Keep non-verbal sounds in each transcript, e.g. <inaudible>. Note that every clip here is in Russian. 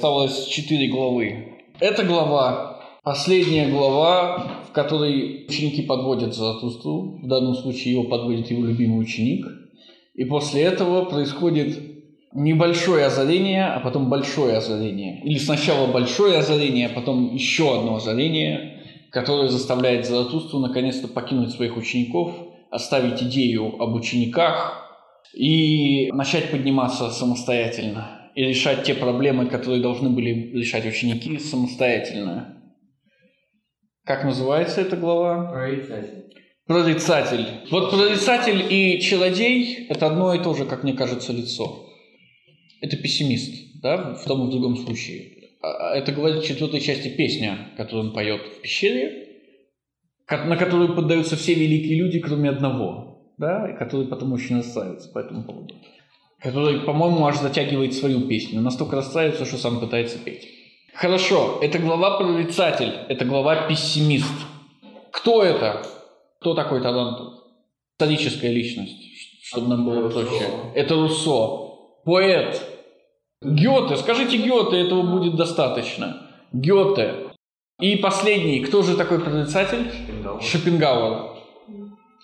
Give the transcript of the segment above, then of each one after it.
Осталось четыре главы. Эта глава, последняя глава, в которой ученики подводят Заратустру, в данном случае его подводит его любимый ученик, и после этого происходит небольшое озарение, а потом большое озарение. Или сначала большое озарение, а потом еще одно озарение, которое заставляет Заратустру наконец-то покинуть своих учеников, оставить идею об учениках и начать подниматься самостоятельно и решать те проблемы, которые должны были решать ученики самостоятельно. Как называется эта глава? Прорицатель. Прорицатель. Вот прорицатель и чародей – это одно и то же, как мне кажется, лицо. Это пессимист, да, в том и в другом случае. А, а это говорит в четвертой части песня, которую он поет в пещере, на которую поддаются все великие люди, кроме одного, да, и который потом очень расстраивается по этому поводу который, по-моему, аж затягивает свою песню. Настолько расстраивается, что сам пытается петь. Хорошо, это глава прорицатель, это глава пессимист. Кто это? Кто такой Тарантул? Историческая личность, чтобы нам было проще. Это Руссо. Поэт. Гёте. Скажите Гёте, этого будет достаточно. Гёте. И последний, кто же такой прорицатель? Шопенгауэр.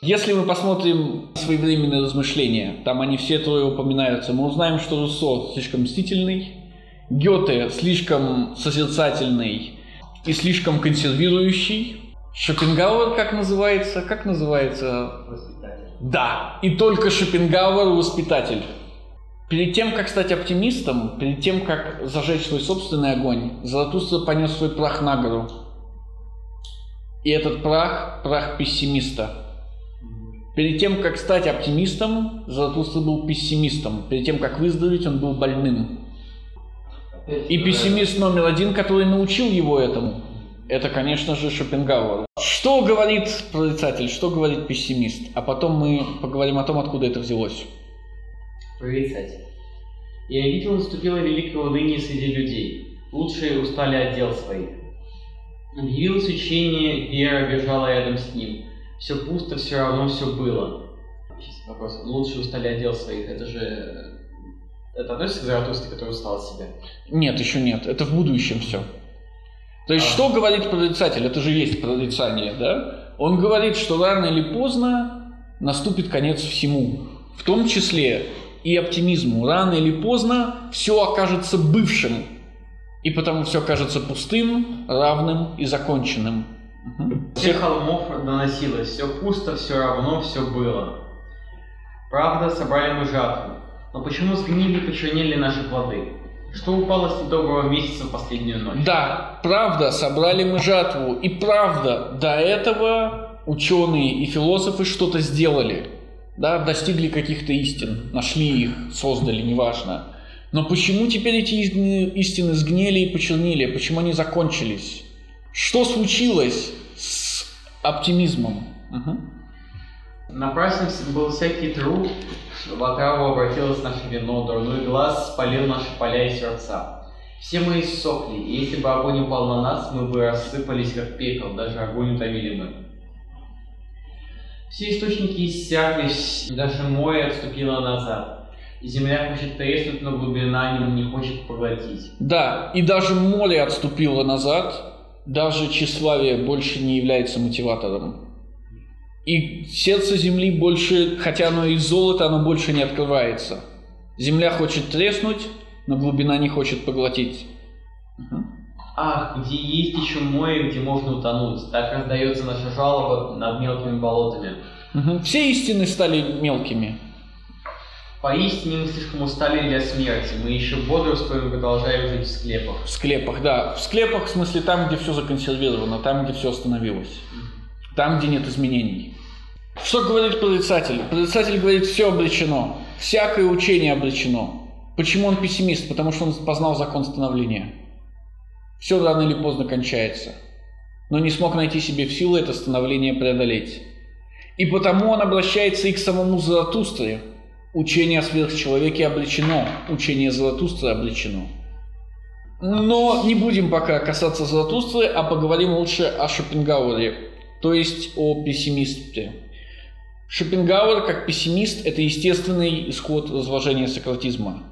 Если мы посмотрим своевременные размышления, там они все трое упоминаются, мы узнаем, что Руссо слишком мстительный, Гёте слишком созерцательный и слишком консервирующий. Шопенгауэр как называется? Как называется? Воспитатель. Да, и только Шопенгауэр воспитатель. Перед тем, как стать оптимистом, перед тем, как зажечь свой собственный огонь, Заратустра понес свой прах на гору. И этот прах – прах пессимиста – Перед тем, как стать оптимистом, Заратустра был пессимистом. Перед тем, как выздороветь, он был больным. И пессимист номер один, который научил его этому, это, конечно же, Шопенгауэр. Что говорит прорицатель, что говорит пессимист? А потом мы поговорим о том, откуда это взялось. Прорицатель. Я видел, наступило великое уныние среди людей. Лучшие устали от дел своих. Объявилось учение, вера бежала рядом с ним все пусто, все равно все было. Сейчас вопрос. Лучше устали отдел своих. Это же... Это относится к Заратустре, который устал от себя? Нет, еще нет. Это в будущем все. То есть, а. что говорит прорицатель? Это же есть прорицание, да? Он говорит, что рано или поздно наступит конец всему. В том числе и оптимизму. Рано или поздно все окажется бывшим. И потому все окажется пустым, равным и законченным. Угу. Всех холмов доносилось, все пусто, все равно, все было. Правда, собрали мы жатву. Но почему сгнили и почернели наши плоды? Что упало с недоброго месяца в последнюю ночь? Да, правда, собрали мы жатву. И правда, до этого ученые и философы что-то сделали. Да, достигли каких-то истин, нашли их, создали, неважно. Но почему теперь эти истины сгнили и почернили? Почему они закончились? Что случилось с оптимизмом? Угу. Напрасен был всякий труд, что в отраву обратилось наше вино, дурной глаз спалил наши поля и сердца. Все мы иссохли, и если бы огонь упал на нас, мы бы рассыпались как пепел, даже огонь утомили мы. Все источники иссякли, даже море отступило назад. Земля хочет треснуть, но глубина не хочет поглотить. Да, и даже море отступило назад, даже тщеславие больше не является мотиватором. И сердце земли больше, хотя оно из золота, оно больше не открывается. Земля хочет треснуть, но глубина не хочет поглотить. Угу. Ах, где есть еще море, где можно утонуть. Так раздается наша жалоба над мелкими болотами. Угу. Все истины стали мелкими. Поистине мы слишком устали для смерти. Мы еще бодрствуем, продолжаем жить в склепах. В склепах, да. В склепах, в смысле, там, где все законсервировано, там, где все остановилось. Там, где нет изменений. Что говорит прорицатель? Прорицатель говорит, все обречено. Всякое учение обречено. Почему он пессимист? Потому что он познал закон становления. Все рано или поздно кончается. Но не смог найти себе в силы это становление преодолеть. И потому он обращается и к самому Заратустре – Учение о сверхчеловеке обречено, учение Золотустры обречено. Но не будем пока касаться Золотустры, а поговорим лучше о Шопенгауэре, то есть о пессимисте. Шопенгауэр как пессимист – это естественный исход разложения сократизма.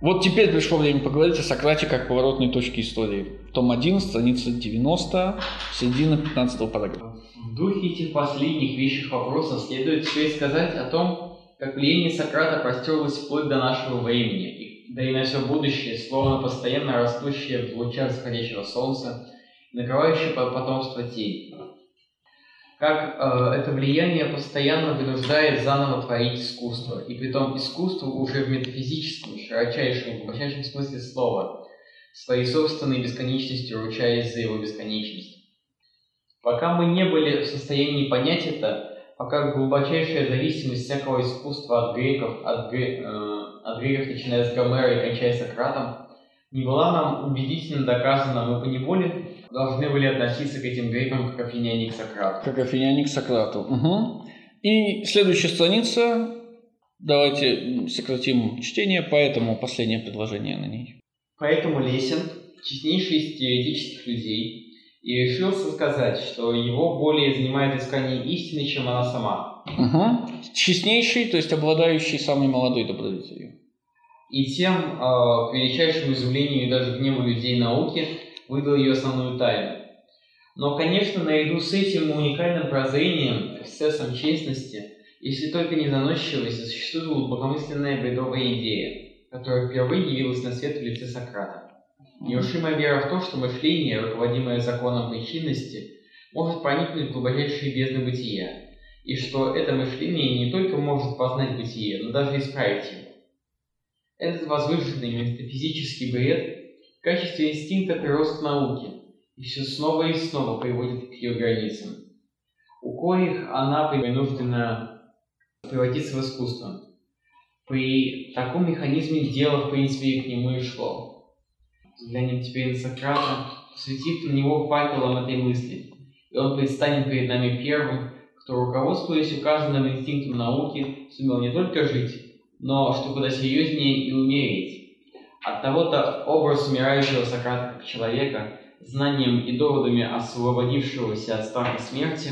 Вот теперь пришло время поговорить о Сократе как поворотной точке истории. Том 1, страница 90, середина 15 параграфа. В духе этих последних вещих вопросов следует все сказать о том, как влияние Сократа простерлось вплоть до нашего времени, да и на все будущее, словно постоянно растущее в лучах заходящего солнца, накрывающее потомство тень. Как э, это влияние постоянно вынуждает заново творить искусство, и при том искусство уже в метафизическом, широчайшем, глубочайшем смысле слова, своей собственной бесконечностью ручаясь за его бесконечность. Пока мы не были в состоянии понять это, пока глубочайшая зависимость всякого искусства от греков, от, гре, э, от греков, начиная с Гомера и кончая Сократом, не была нам убедительно доказана, мы поневоле должны были относиться к этим грекам как афиняне к Сократу. Как афиняне к Сократу. Угу. И следующая страница. Давайте сократим чтение, поэтому последнее предложение на ней. Поэтому Лесин, честнейший из теоретических людей, и решился сказать, что его более занимает искание истины, чем она сама. Угу. Честнейший, то есть обладающий самой молодой добродетелью. И тем, э, к величайшему изумлению и даже гневу людей науки, выдал ее основную тайну. Но, конечно, наряду с этим уникальным прозрением, эксцессом честности, если только не заносчивость, существует глубокомысленная бредовая идея, которая впервые явилась на свет в лице Сократа. Неушимая вера в то, что мышление, руководимое законом причинности, может проникнуть в глубочайшие бездны бытия, и что это мышление не только может познать бытие, но даже исправить его. Этот возвышенный метафизический бред в качестве инстинкта прирост науки и все снова и снова приводит к ее границам, у коих она вынуждена превратиться в искусство. При таком механизме дело, в принципе, к нему и шло. Взглянем теперь на Сократа, посвятив на него факелом этой мысли, и он предстанет перед нами первым, кто, руководствуясь указанным инстинктом науки, сумел не только жить, но, что куда серьезнее, и умереть. От того-то образ умирающего Сократа как человека, знанием и доводами освободившегося от страха смерти,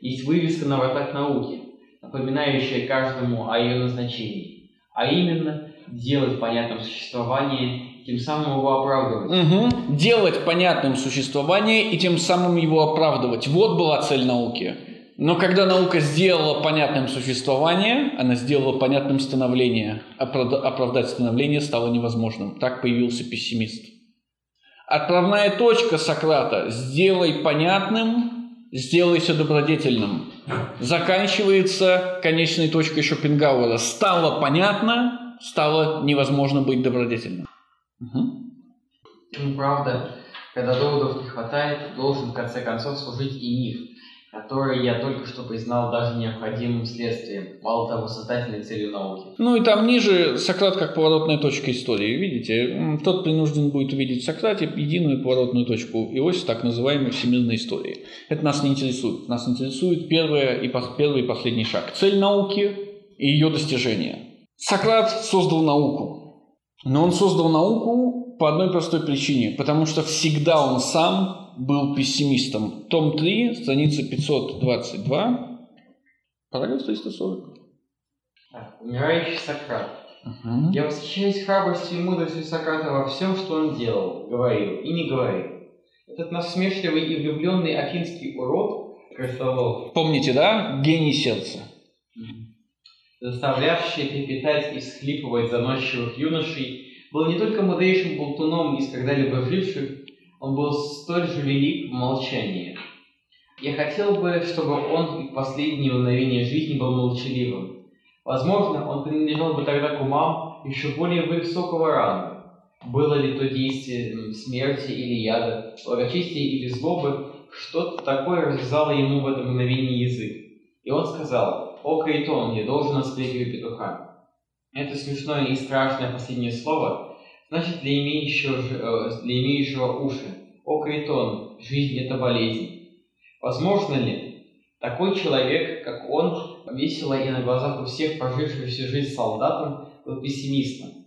есть вывеска на вратах науки, напоминающая каждому о ее назначении, а именно делать понятным существование тем самым его оправдывать. Угу. Делать понятным существование и тем самым его оправдывать. Вот была цель науки. Но когда наука сделала понятным существование, она сделала понятным становление. Оправдать становление стало невозможным. Так появился пессимист. Отправная точка Сократа «сделай понятным, сделайся добродетельным» заканчивается конечной точкой Шопенгауэра. Стало понятно, стало невозможно быть добродетельным. Угу. Правда, когда доводов не хватает, должен в конце концов служить и миф который я только что признал даже необходимым следствием, мало того, создательной целью науки. Ну и там ниже Сократ как поворотная точка истории. Видите, тот принужден будет увидеть в Сократе единую поворотную точку и так называемой всемирной истории. Это нас не интересует. Нас интересует первое и, первый и последний шаг. Цель науки и ее достижение. Сократ создал науку. Но он создал науку по одной простой причине. Потому что всегда он сам был пессимистом. Том 3, страница 522, параграф 340. Так, умирающий Сократ. Угу. Я восхищаюсь храбростью и мудростью Сократа во всем, что он делал, говорил и не говорил. Этот насмешливый и влюбленный афинский урод, крысолов. Помните, да? Гений сердца. Заставлявший трепетать и всхлипывать заносчивых юношей, был не только мудрейшим болтуном из когда-либо живших, он был столь же велик в молчании. Я хотел бы, чтобы он в последние мгновения жизни был молчаливым. Возможно, он принадлежал бы тогда к умам еще более высокого ранга. Было ли то действие смерти или яда, благочестия или злобы, что-то такое развязало ему в это мгновение язык. И он сказал, «О, Кайтон, я должен отстрелить петуха». Это смешное и страшное последнее слово значит для имеющего, э, для имеющего уши. О, Критон, жизнь – это болезнь. Возможно ли такой человек, как он, весело и на глазах у всех проживших всю жизнь солдатом, был пессимистом?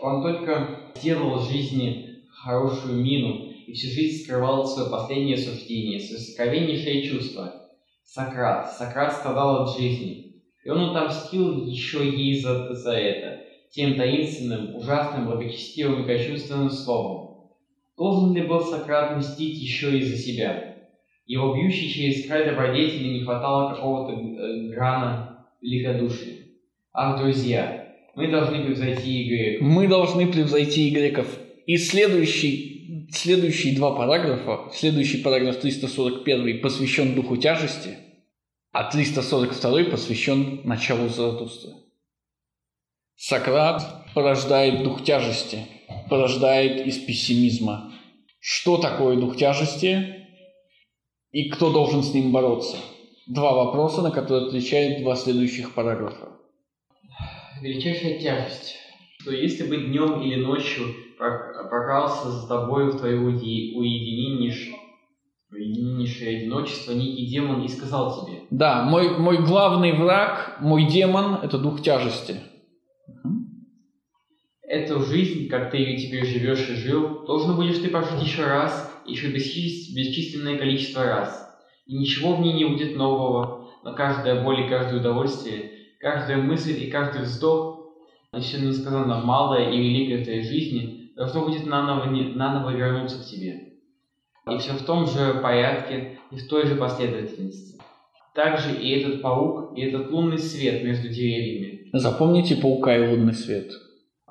Он только делал жизни хорошую мину и всю жизнь скрывал свое последнее суждение, свое сокровеннейшее чувство. Сократ. Сократ страдал от жизни. И он отомстил еще ей за, за это тем таинственным, ужасным, благочестивым и кощунственным словом. Должен ли был Сократ мстить еще и за себя? Его бьющий через край добродетели не хватало какого-то э, грана великодушия. Ах, друзья, мы должны превзойти и греков. Мы должны превзойти и греков. И следующий, следующие два параграфа, следующий параграф 341 посвящен духу тяжести, а 342 посвящен началу Заратустры. Сократ порождает дух тяжести, порождает из пессимизма. Что такое дух тяжести и кто должен с ним бороться? Два вопроса, на которые отвечают два следующих параграфа. Величайшая тяжесть, что если бы днем или ночью прокрался за тобой в твое уединеннейшее, уединеннейшее одиночество некий демон и сказал тебе. Да, мой, мой главный враг, мой демон – это дух тяжести. Эту жизнь, как ты ее теперь живешь и жил, должен будешь ты прожить еще раз, еще бесчисленное количество раз. И ничего в ней не будет нового, но каждая боль и каждое удовольствие, каждая мысль и каждый вздох, еще несказанно малое и великое в твоей жизни, должно будет наново, наново вернуться к тебе. И все в том же порядке и в той же последовательности. Также и этот паук, и этот лунный свет между деревьями. Запомните паука и лунный свет –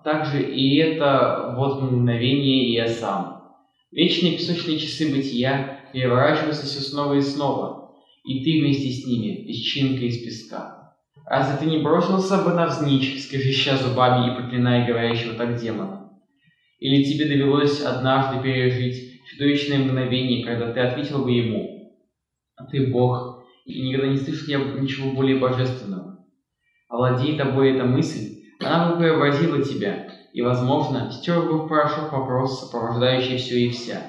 также и это вот мгновение и я сам. Вечные песочные часы бытия переворачиваются все снова и снова, и ты вместе с ними, песчинка из песка. Разве ты не бросился бы навзничь, скрежеща зубами и проклиная говорящего так демона? Или тебе довелось однажды пережить чудовищное мгновение, когда ты ответил бы ему, «А ты Бог, и никогда не слышал я ничего более божественного. Овладей тобой эта мысль, она бы преобразила тебя, и, возможно, стер бы в порошок вопрос, сопровождающий все и вся.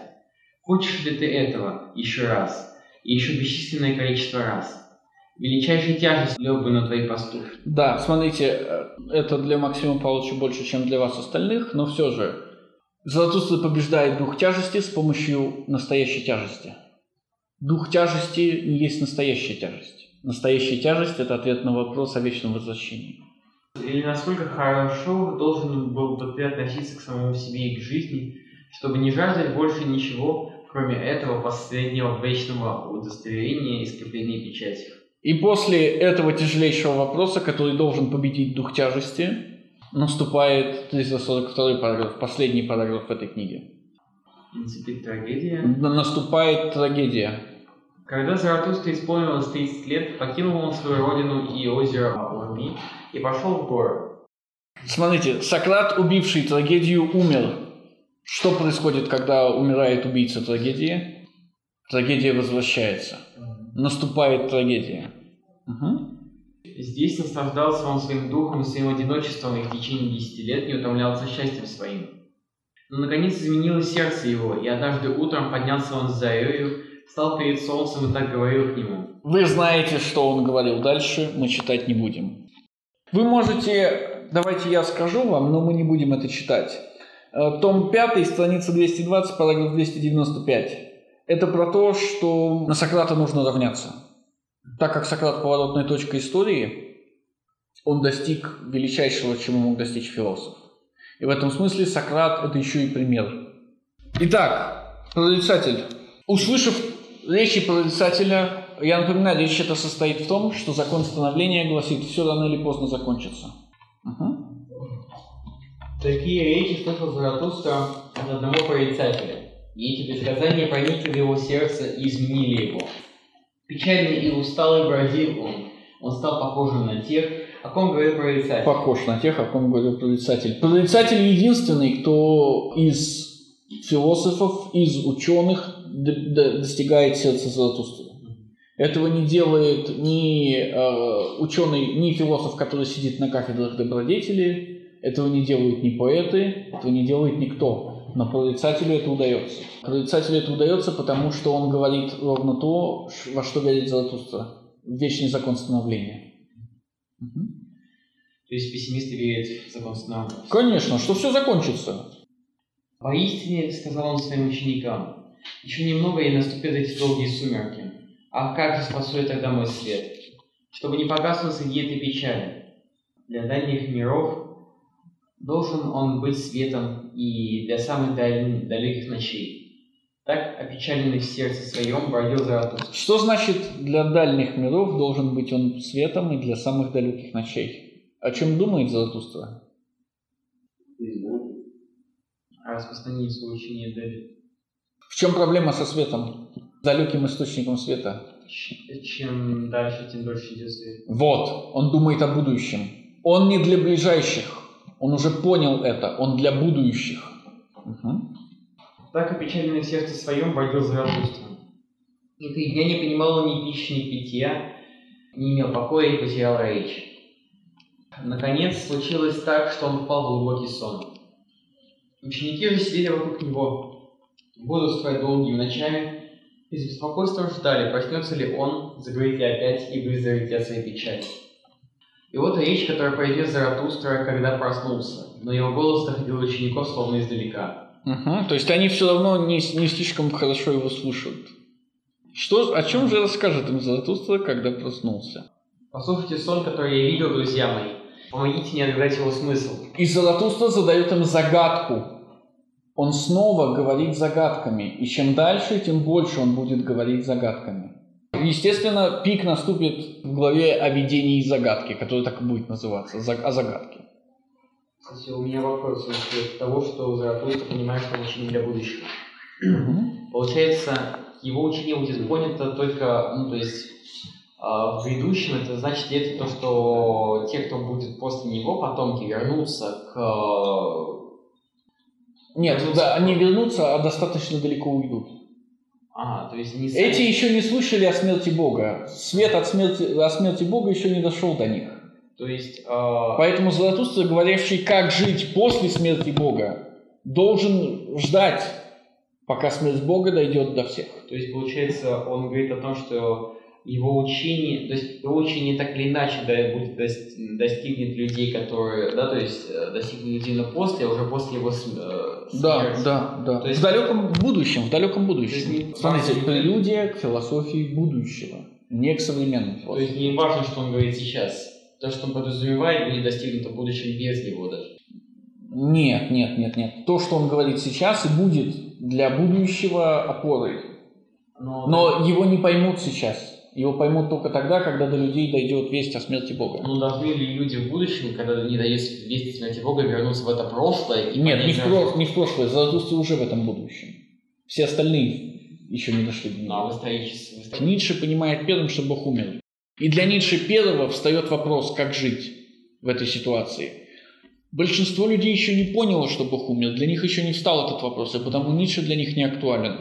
Хочешь ли ты этого еще раз, и еще бесчисленное количество раз? Величайшая тяжесть лег бы на твои поступки. Да, смотрите, э, это для Максима Павловича больше, чем для вас остальных, но все же. Золотуство побеждает дух тяжести с помощью настоящей тяжести. Дух тяжести не есть настоящая тяжесть. Настоящая тяжесть – это ответ на вопрос о вечном возвращении. Или насколько хорошо должен был бы ты относиться к самому себе и к жизни, чтобы не жаждать больше ничего, кроме этого последнего вечного удостоверения и скрепления печати. И после этого тяжелейшего вопроса, который должен победить дух тяжести, наступает 342 параграф, последний параграф этой книги. Наступит трагедия. Наступает трагедия. Когда Заратустра исполнилось 30 лет, покинул он свою родину и озеро Урми и пошел в горы. Смотрите, Сократ, убивший трагедию, умер. Что происходит, когда умирает убийца трагедии? Трагедия возвращается. Наступает трагедия. Угу. Здесь наслаждался он своим духом и своим одиночеством и в течение десяти лет не утомлялся счастьем своим. Но наконец изменилось сердце его, и однажды утром поднялся он с зарею, стал перед солнцем и так говорил к нему. Вы знаете, что он говорил дальше, мы читать не будем. Вы можете, давайте я скажу вам, но мы не будем это читать. Э, том 5, страница 220, параграф 295. Это про то, что на Сократа нужно равняться. Так как Сократ поворотная точка истории, он достиг величайшего, чему мог достичь философ. И в этом смысле Сократ – это еще и пример. Итак, прорицатель, услышав речи прорицателя, я напоминаю, речь это состоит в том, что закон становления гласит, все рано или поздно закончится. Угу. Такие речи слышал Заратустра от одного прорицателя, и эти предсказания проникли в его сердце и изменили его. Печальный и усталый бродил он, он стал похожим на тех, о ком говорил прорицатель. Похож на тех, о ком говорил прорицатель. Прорицатель единственный, кто из философов, из ученых достигает сердца Заратустры. Этого не делает ни э, ученый, ни философ, который сидит на кафедрах добродетели, этого не делают ни поэты, этого не делает никто. Но прорицателю это удается. Прорицателю это удается, потому что он говорит ровно то, во что верит Заратустра. Вечный закон становления. Угу. То есть пессимисты верят в закон становления? Конечно, что все закончится. Поистине, сказал он своим ученикам, еще немного и наступят эти долгие сумерки. А как же спасу я тогда мой свет? Чтобы не погаснул среди этой печали. Для дальних миров Должен он быть светом и для самых даль- далеких ночей. Так, опечаленный в сердце своем, бродил Заратустра. Что значит для дальних миров должен быть он светом и для самых далеких ночей? О чем думает Заратустра? О распространении своего учения Дэвид. В чем проблема со светом? Далеким источником света. Чем дальше, тем дольше идет свет. Вот, он думает о будущем. Он не для ближайших. Он уже понял это. Он для будущих. Мгм. Так опечаленный в сердце своем бродил Заратустра. И три дня не понимал он ни пищи, ни питья, не имел покоя и потерял речь. Наконец случилось так, что он впал в глубокий сон. Ученики же сидели вокруг него, бодрствуя долгими ночами, и с беспокойством ждали, проснется ли он, заговорит ли опять и выздоровеет ли от своей печали. И вот речь, которую произнес Заратустра, когда проснулся, но его голос доходил до учеников словно издалека. Мгм. То есть они все равно не, не слишком хорошо его слушают. Что, о чем же расскажет им Заратустра, когда проснулся? Послушайте сон, который я видел, друзья мои. Помогите мне отгадать его смысл. И Заратустра задает им загадку. Он снова говорит загадками. И чем дальше, тем больше он будет говорить загадками. Естественно, пик наступит в главе о видении загадки, которая так и будет называться, о загадке. Кстати, у меня вопрос насчет того, что Заратустра понимает, что он ученик для будущего. Получается, его учение будет понято только, ну, то есть, а, в грядущем, это значит это то, что те, кто будет после него, потомки, вернутся к... э, Нет, да, они вернутся, а достаточно далеко уйдут. А, то есть сами- Эти еще не слышали о смерти Бога. Свет от смерти, о смерти Бога еще не дошел до них. То есть... а, Поэтому Заратустра, говорящий, как жить после смерти Бога, должен ждать, пока смерть Бога дойдет до всех. То есть, получается, он говорит о том, что его учение, то есть его учение так или иначе да, будет дос- достигнет людей, которые, да, то есть э, достигнет людей, но после, а уже после его э, смерти. да, да. То есть- В далеком будущем, в далеком есть будущем. не- Смотрите, прелюдия к философии будущего, не к современной То есть не важно, что он говорит сейчас. То, что он подразумевает, будет достигнуто в будущем без него даже. Нет, нет, нет, нет. То, что он говорит сейчас, и будет для будущего опорой. Но, Но его не поймут сейчас. Его поймут только тогда, когда до людей дойдет весть о смерти Бога. ну, должны ли люди в будущем, когда не дают вести смерти Бога, вернуться в это прошлое? И Нет, не в, про- не в прошлое. Заратустра уже в этом будущем. Все остальные еще не дошли до Ну, а него. в историческом- Ницше понимает первым, что Бог умер. И для Ницше первого встает вопрос, как жить в этой ситуации. Большинство людей еще не поняло, что Бог умер. Для них еще не встал этот вопрос, и потому Ницше для них не актуален.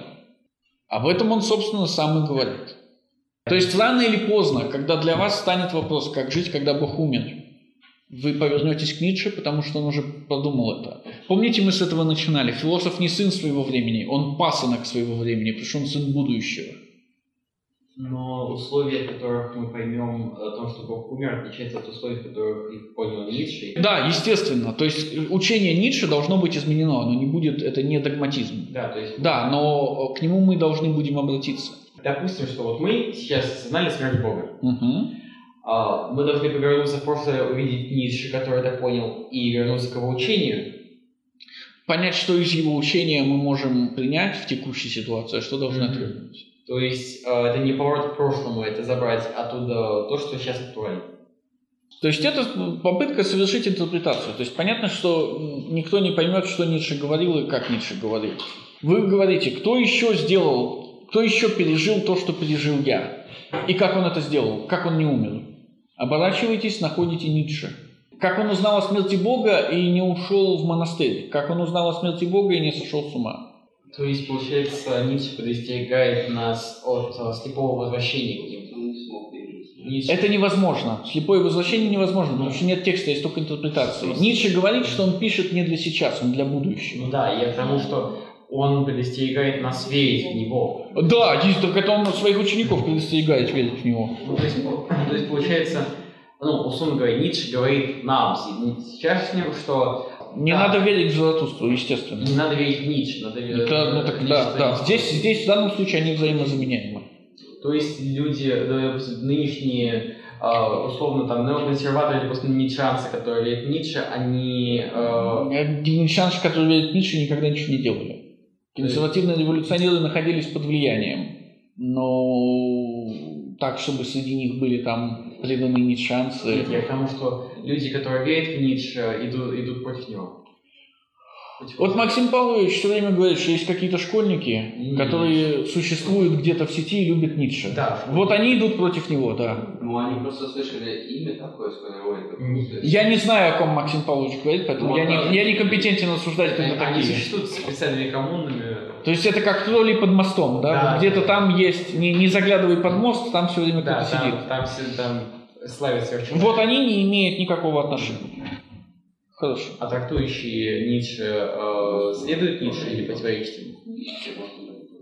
Об этом он, собственно, сам и говорит. То есть рано или поздно, когда для вас станет вопрос, как жить, когда Бог умер, вы повернетесь к Ницше, потому что он уже продумал это. Помните, мы с этого начинали. Философ не сын своего времени, он пасынок своего времени, потому что он сын будущего. Но условия, в которых мы поймем о том, что Бог умер, отличаются от условий, в которых их понял Ницше. Да, естественно. То есть учение Ницше должно быть изменено, оно не будет, это не догматизм. Да, то есть, Да, но к нему мы должны будем обратиться. Допустим, что вот мы сейчас осознали смерть Бога. Мгм. А, мы должны повернуться в прошлое, увидеть Ницше, который это понял, и вернуться к его учению. Понять, что из его учения мы можем принять в текущей ситуации, а что должны Мгм. отвергнуть. То есть а, это не поворот к прошлому, это забрать оттуда то, что сейчас актуально. То есть это попытка совершить интерпретацию. То есть понятно, что никто не поймет, что Ницше говорил и как Ницше говорил. Вы говорите, кто еще сделал, кто еще пережил то, что пережил я? И как он это сделал? Как он не умер? Оборачивайтесь, находите Ницше. Как он узнал о смерти Бога и не ушел в монастырь? Как он узнал о смерти Бога и не сошел с ума? То есть, получается, Ницше предостерегает нас от а, слепого возвращения к нему. Ницше- Это невозможно. Слепое возвращение невозможно, потому что нет текста, есть только интерпретация. Ницше говорит, что он пишет не для сейчас, он для будущего. Ну да, я к тому, что он предостерегает нас верить в него. Да, есть, так это он своих учеников предостерегает верить в него. Ну, то, есть, ну, то есть, получается, ну, условно говоря, Ницше говорит нам, сейчас с ним, что Не Да. надо верить в Заратустру, естественно. не надо верить в Ницше, надо верить Это, ну, так, да, да. Здесь, здесь в данном случае они взаимозаменяемы. То есть люди, нынешние э, условно там неоконсерваторы или просто ницшанцы, которые верят Ницше, они... Э... Ницшанцы, которые верят Ницше, никогда ничего не делали. Консервативные революционеры находились под влиянием, но так, чтобы среди них были там преданные ницшанцы. Нет, я к тому, что люди, которые верят в Ницше, идут, идут против него. Вот Максим Павлович все время говорит, что есть какие-то школьники, mm-hmm. которые существуют где-то в сети и любят Ницше. Да. Вот они идут против него, да. Ну, они просто слышали имя такое сформировали. Я не знаю, о ком Максим Павлович говорит, поэтому ну, я, да. не, я не компетентен осуждать, кто это такие. Они существуют специальными коммунами. То есть это как тролли под мостом, да? да. Вот где-то там есть, не, не заглядывай под мост, там все время да, кто-то там, сидит. Там, там, там славится Вот они не имеют никакого отношения. Хорошо. А трактующие Ницше э, следуют Ницше или противоречат ему?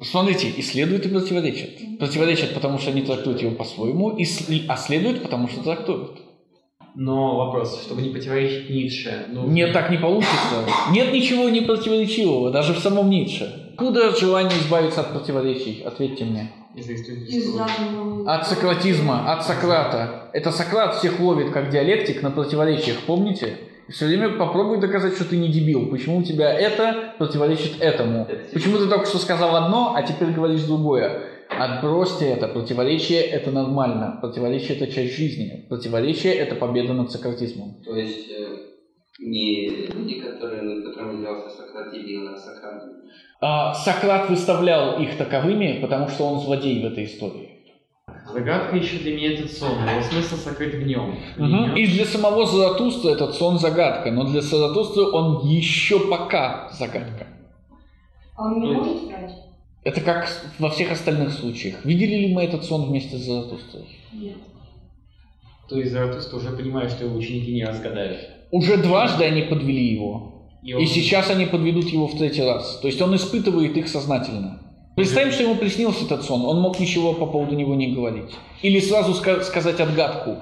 Смотрите, и следуют, и противоречат. Противоречат, потому что они трактуют его по-своему, и, а следуют, потому что трактуют. Но вопрос, чтобы не противоречить Ницше... Ну... Нет, так не получится. Нет ничего не противоречивого, даже в самом Ницше. Откуда желание избавиться от противоречий? Ответьте мне. От сократизма, от Сократа. Это Сократ всех ловит как диалектик на противоречиях, помните? Все время попробуй доказать, что ты не дебил. Почему у тебя это противоречит этому? Почему ты только что сказал одно, а теперь говоришь другое? Отбросьте это. Противоречие – это нормально. Противоречие – это часть жизни. Противоречие – это победа над сократизмом. То есть э, не люди, которые, над которыми взялся Сократ, или а Сократ? А, Сократ выставлял их таковыми, потому что он злодей в этой истории. Загадка еще для меня этот сон, его смысл сокрыт в нем. Угу. И для самого Заратустры этот сон загадка, но для Заратустры он еще пока загадка. А он не То может врать? Это как во всех остальных случаях. Видели ли мы этот сон вместе с Заратустрой? Нет. То есть Заратустра уже понимает, что его ученики не разгадают. Уже дважды они подвели его. И, он... и сейчас они подведут его в третий раз. То есть он испытывает их сознательно. Представим, что ему приснился этот сон, он мог ничего по поводу него не говорить. Или сразу ска- сказать отгадку,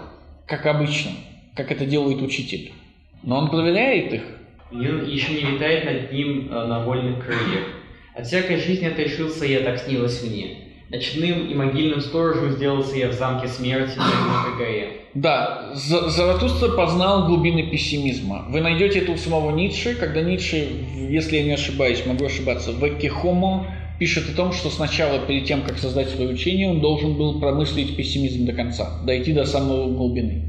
как обычно, как это делает учитель. Но он проверяет их. Он еще не летает над ним э, на вольных крыльях. От всякой жизни отрешился я, так снилось мне. Ночным и могильным сторожем сделался я в замке смерти на горе. <gasps> Да, Заратустра познал глубины пессимизма. Вы найдете это у самого Ницше, когда Ницше, если я не ошибаюсь, могу ошибаться, в Экихомо пишет о том, что сначала, перед тем, как создать свое учение, он должен был промыслить пессимизм до конца, дойти до самой глубины.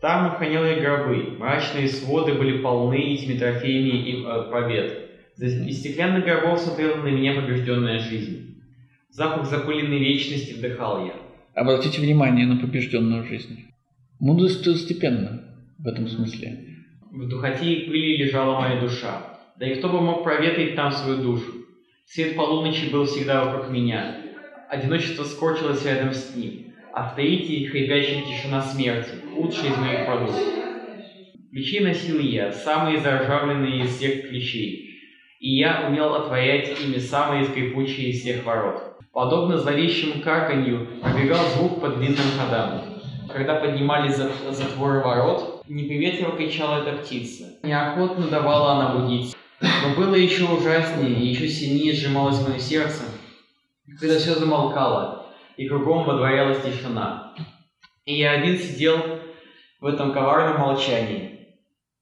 Там охраняли гробы, мрачные своды были полны этими трофеями и э, побед. Из стеклянных гробов смотрела на меня побежденная жизнь. Запах запыленной вечности вдыхал я. Обратите внимание на побежденную жизнь. Мудрость второстепенна в этом смысле. В духоте и пыли лежала моя душа. Да и кто бы мог проветрить там свою душу? Свет полуночи был всегда вокруг меня. Одиночество скорчилось рядом с ним. А в Таити хрипящая тишина смерти, лучшая из моих подруг. Ключи носил я, самые заржавленные из всех ключей. И я умел отворять ими самые скрипучие из всех ворот. Подобно зловещему карканью пробегал звук по длинным ходам. Когда поднимались затворы ворот, неприветливо кричала эта птица. Неохотно давала она будить. Но было еще ужаснее еще сильнее сжималось мое сердце, когда все замолкало, и кругом водворялась тишина. И я один сидел в этом коварном молчании.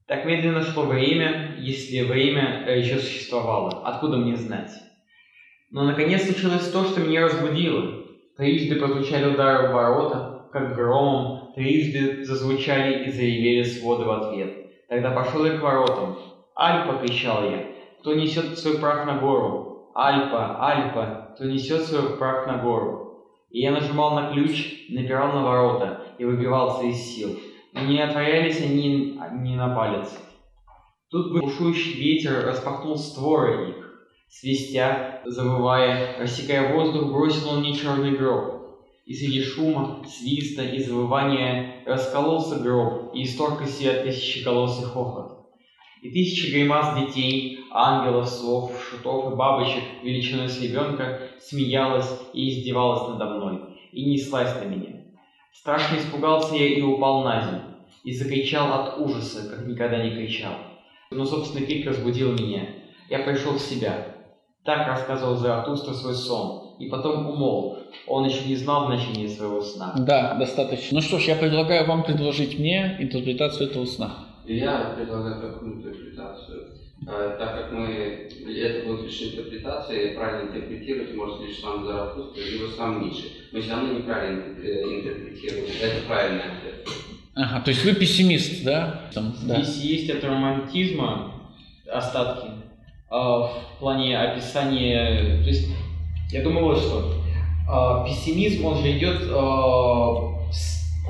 Так медленно шло время, если время э, еще существовало. Откуда мне знать? Но наконец случилось то, что меня разбудило. Трижды прозвучали удары в ворота, как громом, трижды зазвучали и заревели своды в ответ. Тогда пошел я к воротам, «Альпа!» — кричал я. «Кто несет свой прах на гору?» «Альпа! Альпа! Кто несет свой прах на гору?» И я нажимал на ключ, напирал на ворота и выбивался из сил. Но не отворялись они ни на палец. Тут бушующий ветер распахнул створы их. Свистя, завывая, рассекая воздух, бросил он мне черный гроб. И среди шума, свиста и завывания раскололся гроб, и исторг из себя тысячеголосый хохот. И тысячи гримас детей, ангелов, слов, шутов и бабочек величиной с ребенка смеялась и издевалась надо мной, и неслась на меня. Страшно испугался я и упал на землю, и закричал от ужаса, как никогда не кричал. Но собственный крик разбудил меня. Я пришел в себя. Так рассказывал Заратустра свой сон. и потом умолк. Он еще не знал значения своего сна. Да, достаточно. Ну что ж, я предлагаю вам предложить мне интерпретацию этого сна. Я предлагаю такую интерпретацию. Э, Так как мы, это будет лишь интерпретация, правильно интерпретировать может лишь сам Заратустра, либо сам Ницше. Мы все равно неправильно э, интерпретируем. Это правильный ответ. Ага, то есть вы пессимист, да? Там, да. Здесь есть от романтизма остатки а, в плане описания. То есть, я думаю, вот что. Пессимизм, он же идет,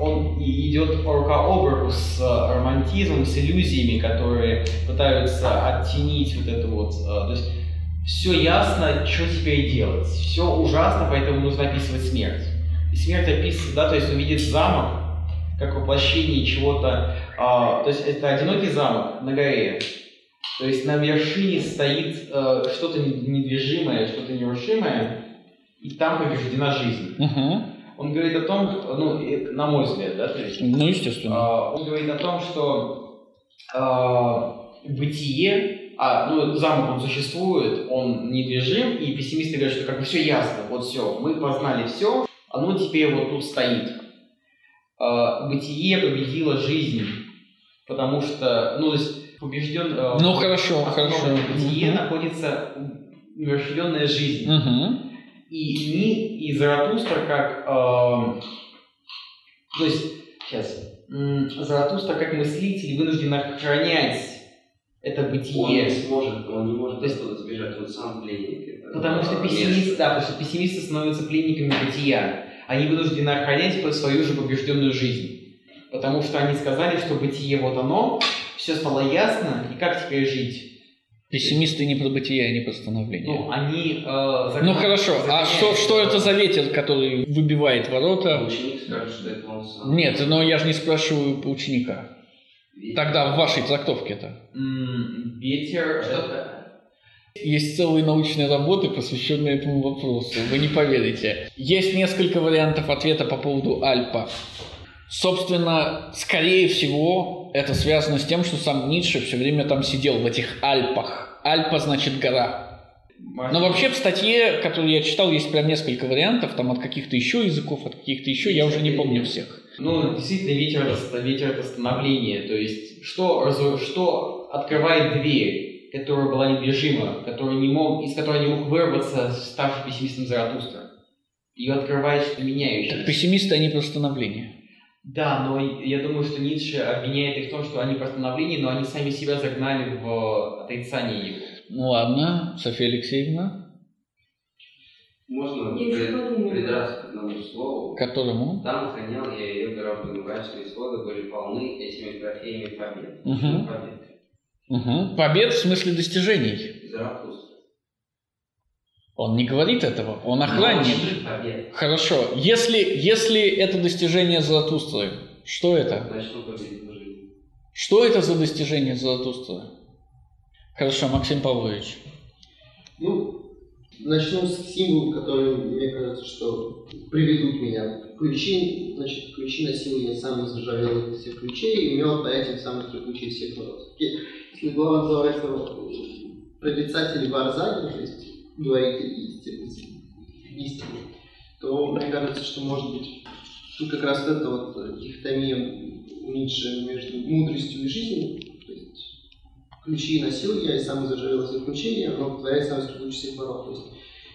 он идет рука об руку с а, романтизмом, с иллюзиями, которые пытаются оттенить вот это вот. а, То есть, все ясно, что теперь делать. Все ужасно, поэтому нужно описывать смерть. И смерть описывает, да, то есть он видит замок, как воплощение чего-то а, то есть это одинокий замок на горе. То есть на вершине стоит э, что-то не- недвижимое, что-то нерушимое, и там побеждена жизнь. Мгм. Он говорит о том, ну, на мой взгляд, да, то есть, Ну, естественно. он говорит о том, что а, бытие, а, ну, замок, он существует, он недвижим, и пессимисты говорят, что как бы все ясно, вот все, мы познали все, оно теперь вот тут стоит. А, бытие победило жизнь, потому что, ну, то есть побежден... а, Ну, хорошо, хорошо. бытия Мгм. находится умерщвленная жизнь. Мгм. И Ни и Заратустра как... эм, то есть, сейчас. Заратустра как мыслитель вынужден охранять это Он не бытие. сможет, он не может То есть- оттуда сбежать, он сам пленник. Потому что пессимисты, да, потому что пессимисты становятся пленниками бытия. Они вынуждены охранять свою же побежденную жизнь. Потому что они сказали, что бытие вот оно, все стало ясно, и как теперь жить? Пессимисты не про бытие, а не про становление. Ну, они... э, загна- Ну хорошо, а что, что это за ветер, который выбивает ворота? Ученик скажет, что это он сам. Нет, но я же не спрашиваю ученика. Видите? Тогда в вашей трактовке-то. М, Ветер... Что это- такое? Есть целые научные работы, посвященные этому вопросу. Вы не поверите. Есть несколько вариантов ответа по поводу Альпа. Собственно, скорее всего, это связано с тем, что сам Ницше все время там сидел, в этих Альпах. Альпа значит гора. Но вообще в статье, которую я читал, есть прям несколько вариантов, там от каких-то еще языков, от каких-то еще, я уже не помню всех. Ну, действительно, ветер это, ветер это становление. То есть, что, что открывает дверь, которая была недвижима, который не мог, из которой не мог вырваться, ставший пессимистом Заратустра? Ее открывает что-то Так меняющееся. пессимисты, они про становление. Да, но я думаю, что Ницше обвиняет их в том, что они про становление, но они сами себя загнали в отрицание его. Ну ладно, Софья Алексеевна, Можно придраться к одному слову. которому? Там охранял я ее гораздо мрачные исходы были полны этими трофеями побед. Мгм. Побед. Мгм. Побед в смысле достижений. Заратустра. Он не говорит этого, он охранник. Хорошо, если, если это достижение Заратустры, что это? Значит, он победил жизнь. Что это за достижение Заратустры? Хорошо, Максим Павлович. Ну, начну с символов, которые, мне кажется, что приведут меня. Ключи, значит, ключи носил я самый заржавелый из всех ключей и умел их самый скрипучий из всех ворот. И Если глава называется «Прорицатель Варзаги», то есть говоритель истины, истины, то мне кажется, что может быть ну, как раз эта вот дихотомия Ницше между мудростью и жизнью, то есть ключи носил я, и всех ключей, я мог творять самый скрипучий всех ворот. То есть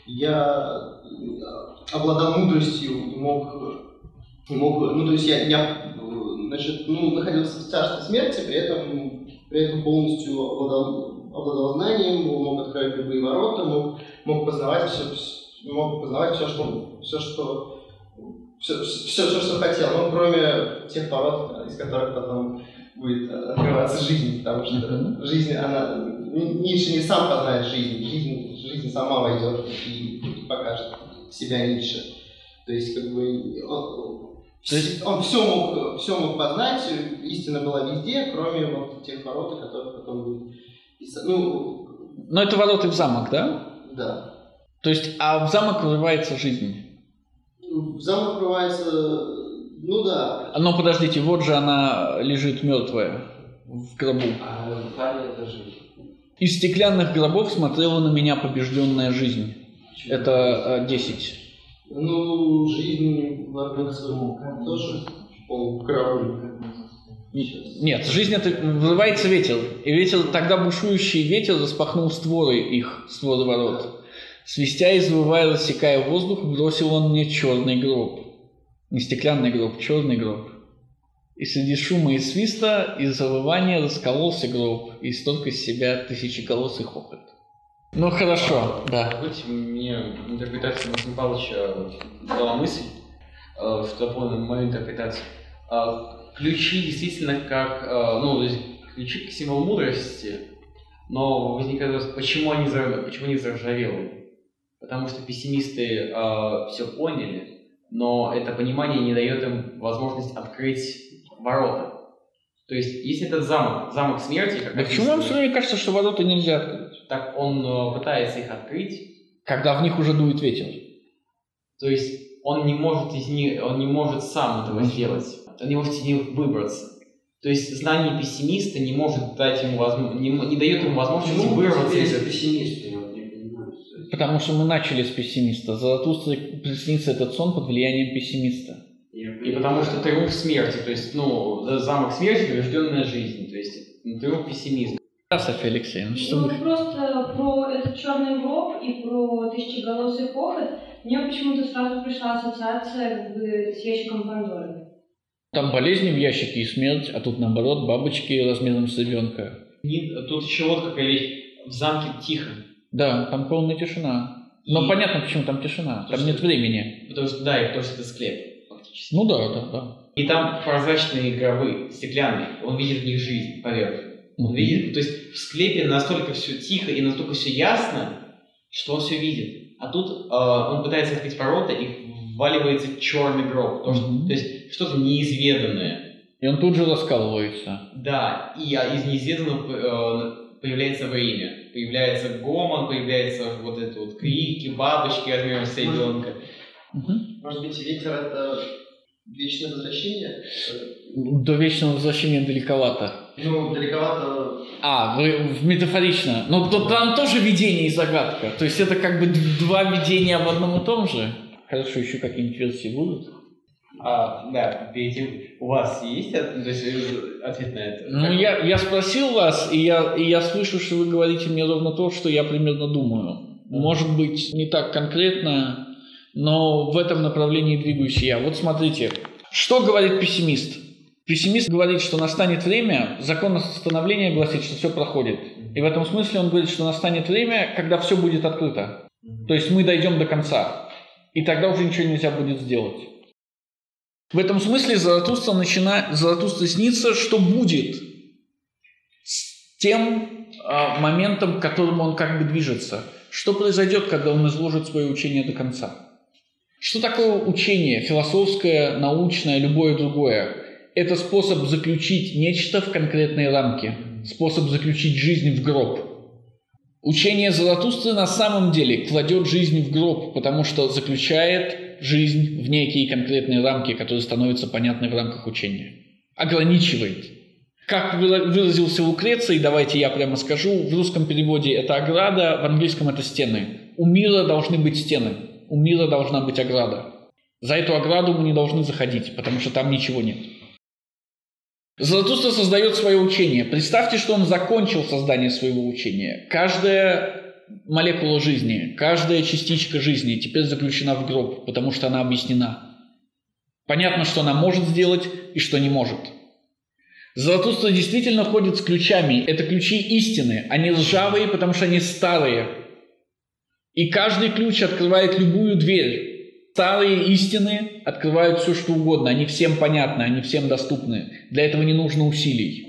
я э, обладал мудростью и мог, и мог, ну то есть я, я значит, ну, находился в царстве смерти, при этом, при этом полностью обладал, обладал знанием, мог открывать любые ворота, мог, мог познавать все, мог познавать все, что, все, что все, все, все, что хотел, ну, кроме тех ворот, из которых потом будет открываться жизнь, потому что жизнь, она, Ни- Ницше не сам познает жизнь, жизнь, жизнь сама войдет и, и покажет себя Ницше. То есть, как бы, он, он все мог, все мог познать, истина была везде, кроме вот тех ворот, о которых потом писать. Ну, Но это ворота в замок, да? да. То есть, а в замок врывается жизнь. В замок врывается, ну да, Но подождите, вот же она лежит мертвая в гробу. А Италии это жизнь. Из стеклянных гробов смотрела на меня побежденная жизнь. Это э, 10. Ну, жизнь в Армянском тоже он корабль. Нет, жизнь это вырывается ветер. И ветер, тогда бушующий ветер распахнул створы их, створы ворот. Свистя и завывая, рассекая воздух, бросил он мне черный гроб. Не стеклянный гроб, черный гроб. И среди шума и свиста и завывания раскололся гроб, и столько из себя тысячеголосый хохот. Ну хорошо, да. Забудьте, мне интерпретация Максима Павловича дала мысль, э, что дополнила мою интерпретацию. Ключи действительно как, э, ну, ключи к символу мудрости, но возникает вопрос, почему они, почему они заржавелые? Потому что пессимисты все поняли, но это понимание не дает им возможность открыть ворота. То есть, если этот замок, замок смерти, как Да почему вам все время кажется, что ворота нельзя открыть? так он э, пытается их открыть, Когда в них уже дует ветер. То есть он не может из них, он не может сам этого сделать. Он не может из них выбраться. То есть знание пессимиста не может дать ему возможность, не, не дает ему возможности Почему вырваться из не это. Потому что мы начали с пессимиста. Заратустре приснится этот сон под влиянием пессимиста. И потому что триумф смерти, то есть, ну, замок смерти, побежденная жизнь, то есть ну, триумф пессимизма. Да, Софья Алексеевна, что Ну, вы... просто про этот черный гроб и про тысячеголосый хохот мне почему-то сразу пришла ассоциация как бы с ящиком Пандоры. Там болезни в ящике и смерть, а тут наоборот бабочки размером с ребенка. Не- тут еще вот какая вещь, в замке тихо, Да, там полная тишина. Но И- понятно, почему там тишина. Там Что- нет времени. потому что, да, и потому что это склеп, фактически. Ну да, да, да. И там прозрачные гробы, стеклянные, он видит в них жизнь поверх. Он Мгм. видит, то есть в склепе настолько все тихо и настолько все ясно, что он все видит. А тут э, он пытается открыть ворота и вваливается черный гроб. То, что- Мгм. то есть что-то неизведанное. И он тут же раскалывается. Да, и а, из неизведанного э, появляется время. Появляется гомон, появляются вот это вот крики, бабочки размером с ребенка. Может быть, ветер это вечное возвращение? До вечного возвращения далековато. Ну, далековато. А, вы в- метафорично. Но то- там тоже видение и загадка. То есть это как бы два видения в одном и том же. Хорошо, еще какие-нибудь версии будут? А, да, видите, у вас есть э, ответ на это? Ну, я, я спросил вас, и я, и я слышу, что вы говорите мне ровно то, что я примерно думаю. Может быть, не так конкретно, но в этом направлении двигаюсь я. Вот смотрите, что говорит пессимист? Пессимист говорит, что настанет время, закон становления гласит, что все проходит. И в этом смысле он говорит, что настанет время, когда все будет открыто. То есть мы дойдем до конца. И тогда уже ничего нельзя будет сделать. В этом смысле Заратустра, начина... Заратустра снится, что будет с тем а, моментом, к которому он как бы движется. Что произойдет, когда он изложит свое учение до конца? Что такое учение, философское, научное, любое другое? Это способ заключить нечто в конкретные рамки, способ заключить жизнь в гроб. Учение Заратустры на самом деле кладет жизнь в гроб, потому что заключает жизнь в некие конкретные рамки, которые становятся понятны в рамках учения. Ограничивает. Как выра- выразился Лукреций, давайте я прямо скажу, в русском переводе это ограда, в английском это стены. У мира должны быть стены, у мира должна быть ограда. За эту ограду мы не должны заходить, потому что там ничего нет. Заратустра создает свое учение. Представьте, что он закончил создание своего учения. Каждая молекула жизни, каждая частичка жизни теперь заключена в гроб, потому что она объяснена. Понятно, что она может сделать и что не может. Заратустра действительно ходит с ключами. Это ключи истины. Они ржавые, потому что они старые. И каждый ключ открывает любую дверь. Старые истины открывают все, что угодно. Они всем понятны, они всем доступны. Для этого не нужно усилий.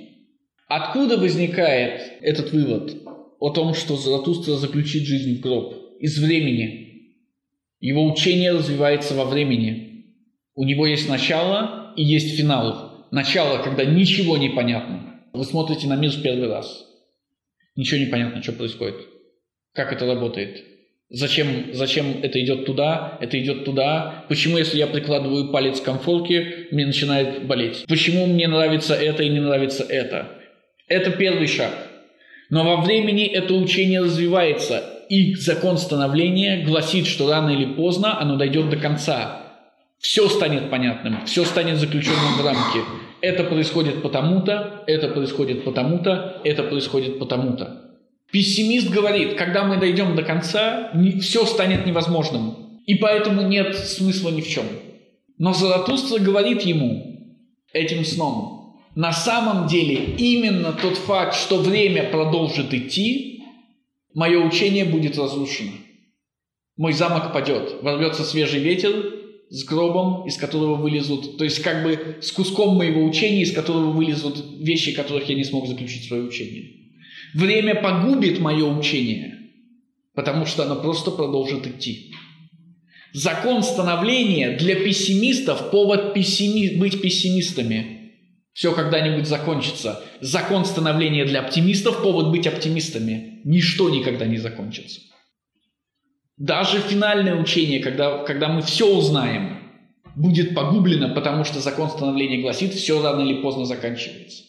Откуда возникает этот вывод о том, что Заратустра заключит жизнь в гроб? Из времени. Его учение развивается во времени. У него есть начало и есть финал. Начало, когда ничего не понятно. Вы смотрите на мир в первый раз. Ничего не понятно, что происходит. Как это работает. Зачем, зачем это идет туда, это идет туда? Почему, если я прикладываю палец к комфорке, мне начинает болеть? Почему мне нравится это и не нравится это? Это первый шаг. Но во времени это учение развивается. и закон становления гласит, что рано или поздно оно дойдет до конца. Все станет понятным, все станет заключенным в рамки. Это происходит потому-то, это происходит потому-то, это происходит потому-то. Пессимист говорит, когда мы дойдем до конца, все станет невозможным. И поэтому нет смысла ни в чем. Но Заратустра говорит ему этим сном, на самом деле именно тот факт, что время продолжит идти, мое учение будет разрушено. Мой замок падет, ворвется свежий ветер с гробом, из которого вылезут, то есть как бы с куском моего учения, из которого вылезут вещи, которых я не смог заключить в свое учение. Время погубит мое учение, потому что оно просто продолжит идти. Закон становления для пессимистов – повод пессими... быть пессимистами. Все когда-нибудь закончится. Закон становления для оптимистов – повод быть оптимистами. Ничто никогда не закончится. Даже финальное учение, когда, когда мы все узнаем, будет погублено, потому что закон становления гласит, все рано или поздно заканчивается.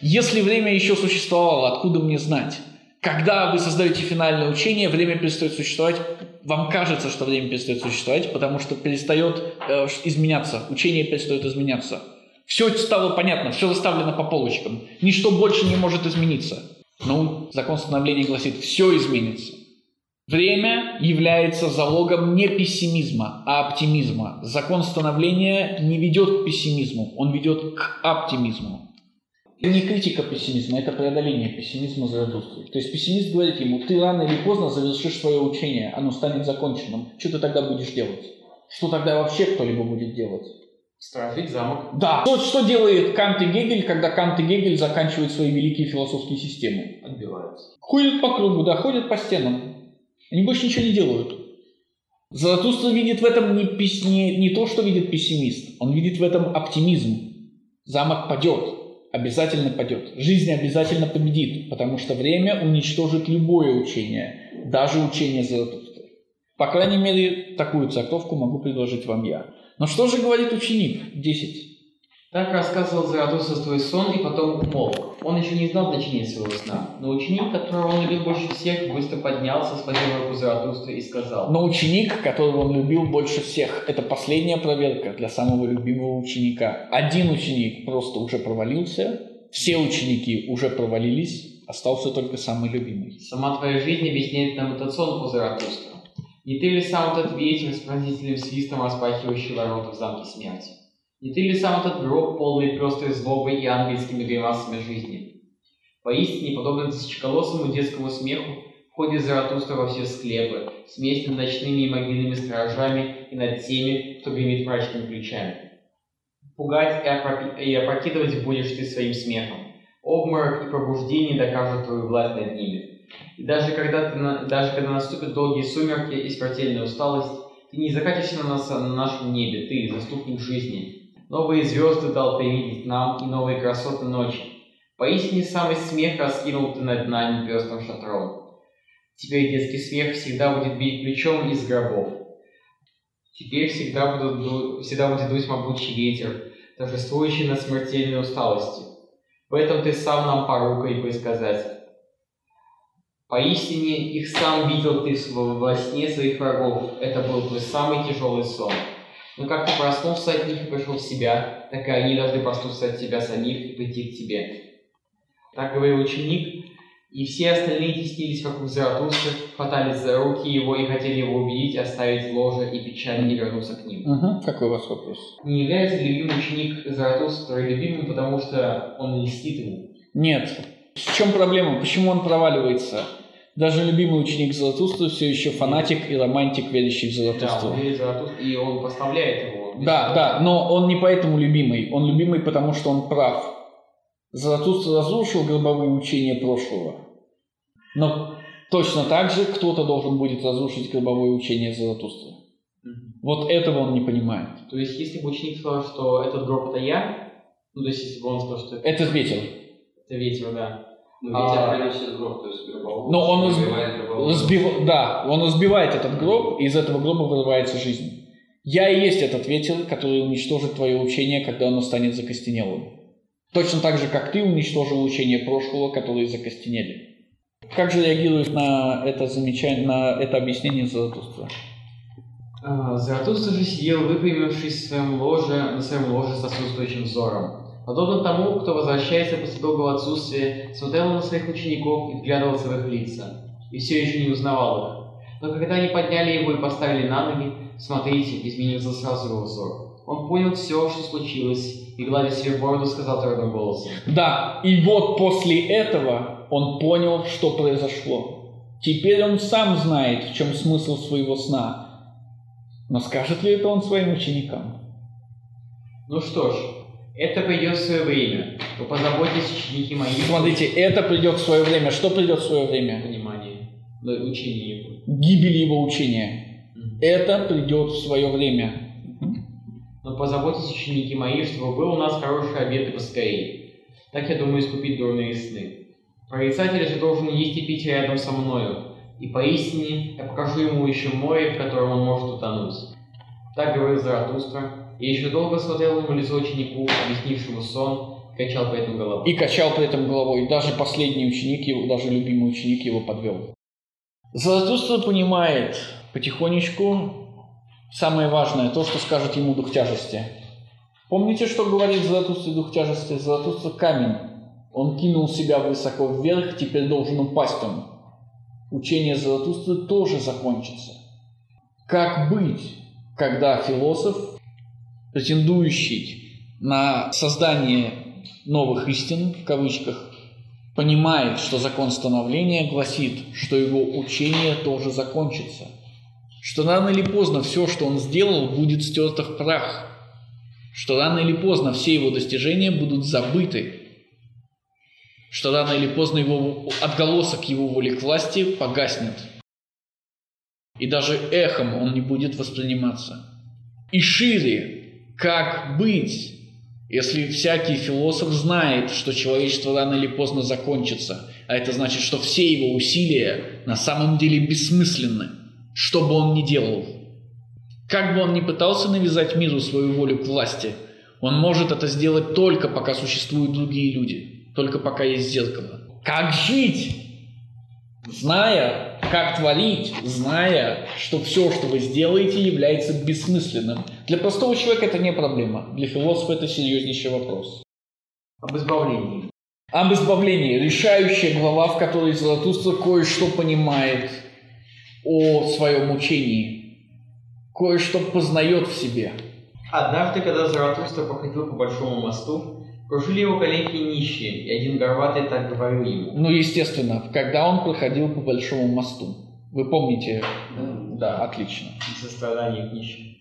Если время еще существовало, откуда мне знать? Когда вы создаете финальное учение, время перестает существовать. Вам кажется, что время перестает существовать, потому что перестает э, изменяться. Учение перестает изменяться. Все стало понятно, все расставлено по полочкам. Ничто больше не может измениться. Но закон становления гласит, все изменится. Время является залогом не пессимизма, а оптимизма. Закон становления не ведет к пессимизму, он ведет к оптимизму. Это не критика пессимизма, это преодоление пессимизма Заратустры. То есть пессимист говорит ему, ты рано или поздно завершишь свое учение, оно станет законченным. Что ты тогда будешь делать? Что тогда вообще кто-либо будет делать? Строить замок. Да. Что, что делает Кант и Гегель, когда Кант и Гегель заканчивают свои великие философские системы? Отбиваются. Ходят по кругу, да, ходят по стенам. Они больше ничего не делают. Заратустра видит в этом не, не, не то, что видит пессимист. Он видит в этом оптимизм. Замок падет обязательно падет. Жизнь обязательно победит, потому что время уничтожит любое учение, даже учение Заратустры. По крайней мере, такую церковку могу предложить вам я. Но что же говорит ученик 10? Так рассказывал Заратустра свой сон и потом умолк. Он еще не знал значения своего сна. Но ученик, которого он любил больше всех, быстро поднялся, схватил руку Заратустра и сказал. Но ученик, которого он любил больше всех, это последняя проверка для самого любимого ученика. Один ученик просто уже провалился, все ученики уже провалились, остался только самый любимый. Сама твоя жизнь объясняет нам этот сон у Заратустра. Не ты ли сам этот ветер с пронзительным свистом, распахивающий ворота в замке смерти? Не ты ли сам этот гроб, полный пестрой злобой и ангельскими гримасами жизни? Поистине, подобно тысячеколосому детскому смеху, входит Заратустра во все склепы, смесь над ночными и могильными сторожами и над теми, кто гремит мрачными ключами. Пугать и опрокидывать будешь ты своим смехом. Обморок и пробуждение докажут твою власть над ними. И даже когда, ты, даже когда наступят долгие сумерки и смертельная усталость, ты не закатишься на, нас, на нашем небе, ты заступник жизни, Новые звезды дал ты видеть нам и новые красоты ночи. Поистине самый смех раскинул ты над нами пестрым шатром. Теперь детский смех всегда будет бить ключом из гробов. Теперь всегда, будут, всегда будет дуть могучий ветер, торжествующий над смертельной усталостью. В этом ты сам нам порука и предсказатель. Поистине их сам видел ты во сне своих врагов. Это был твой самый тяжелый сон. Но как ты проснулся от них и пришел в себя, так и они должны проснуться от тебя самих и прийти к тебе. Так говорил ученик, и все остальные теснились вокруг Заратустры, хватались за руки его и хотели его убедить, оставить ложе и печально не вернуться к ним. Угу. Какой у вас вопрос? Не является ли любимый ученик Заратустры любимым, потому что он льстит ему? Нет. В чем проблема? Почему он проваливается? Даже любимый ученик Заратустры все еще фанатик и романтик, верящий в Заратустру. Да, он верит в и он поставляет его. Да, да, но он не поэтому любимый. Он любимый, потому что он прав. Заратустра разрушил гробовые учения прошлого. Но точно так же кто-то должен будет разрушить гробовое учение. Mm-hmm. Вот этого он не понимает. То есть, если бы ученик сказал, что этот гроб это я, ну, то есть, если бы он сказал, что это... Это ветер. Это ветер, да. Ну, а, приносит гроб, то есть гробовую. Но он разбивает, разбив... да, он разбивает этот гроб, и из этого гроба вырывается жизнь. Я и есть этот ветер, который уничтожит твое учение, когда оно станет закостенелым. Точно так же, как ты уничтожил учение прошлого, которые закостенели. Как же реагирует на это замечание, на это объяснение Заратустра? Заратустра же сидел, выпрямившись в своем ложе, на своем ложе с отсутствующим взором. Подобно тому, кто возвращается после долгого отсутствия, смотрел на своих учеников и вглядывался в их лица, и все еще не узнавал их. Но когда они подняли его и поставили на ноги, смотрите, изменился сразу его взор. Он понял все, что случилось, и, гладя себе бороду, сказал твердым голосом. Да, и вот после этого он понял, что произошло. Теперь он сам знает, в чем смысл своего сна. Но скажет ли это он своим ученикам? Ну что ж, это придет в свое время. Вы позаботьтесь, ученики мои. Смотрите, это придет в свое время. Что придет в свое время? Понимание. Учение его. Гибель его учения. Это придет в свое время. Но позаботьтесь, ученики мои, чтобы был у нас хороший обед и поскорее. Так я думаю искупить дурные сны. Прорицатель же должен есть и пить рядом со мною. И поистине я покажу ему еще море, в котором он может утонуть. Так говорил Заратустра, и еще долго смотрел ему лицо ученику, объяснившему сон, и качал при этом головой. И качал при этом головой. Даже последний ученик его, даже любимый ученик его подвел. Заратустра понимает потихонечку самое важное, то, что скажет ему дух тяжести. Помните, что говорит Заратустра дух тяжести? Заратустра камень. Он кинул себя высоко вверх, теперь должен упасть он. Учение Заратустры тоже закончится. Как быть, когда философ, претендующий на создание новых истин, в кавычках, понимает, что закон становления гласит, что его учение тоже закончится. Что рано или поздно все, что он сделал, будет стерто в прах. Что рано или поздно все его достижения будут забыты. Что рано или поздно его отголосок его воли к власти погаснет. И даже эхом он не будет восприниматься. И шире, как быть, если всякий философ знает, что человечество рано или поздно закончится, а это значит, что все его усилия на самом деле бессмысленны, что бы он ни делал. Как бы он ни пытался навязать миру свою волю к власти, он может это сделать только пока существуют другие люди, только пока есть зеркало. Как жить? Зная, как творить, зная, что все, что вы сделаете, является бессмысленным. Для простого человека это не проблема, для философа это серьезнейший вопрос. Об избавлении. Об избавлении. Решающая глава, в которой Заратустра кое-что понимает о своем учении, кое-что познает в себе. Однажды, когда Заратустра походил по большому мосту, кружили его коленки нищие, и один горбатый так говорил ему. Ну, естественно, когда он проходил по Большому мосту. Вы помните? Да, отлично. сострадание к нищим.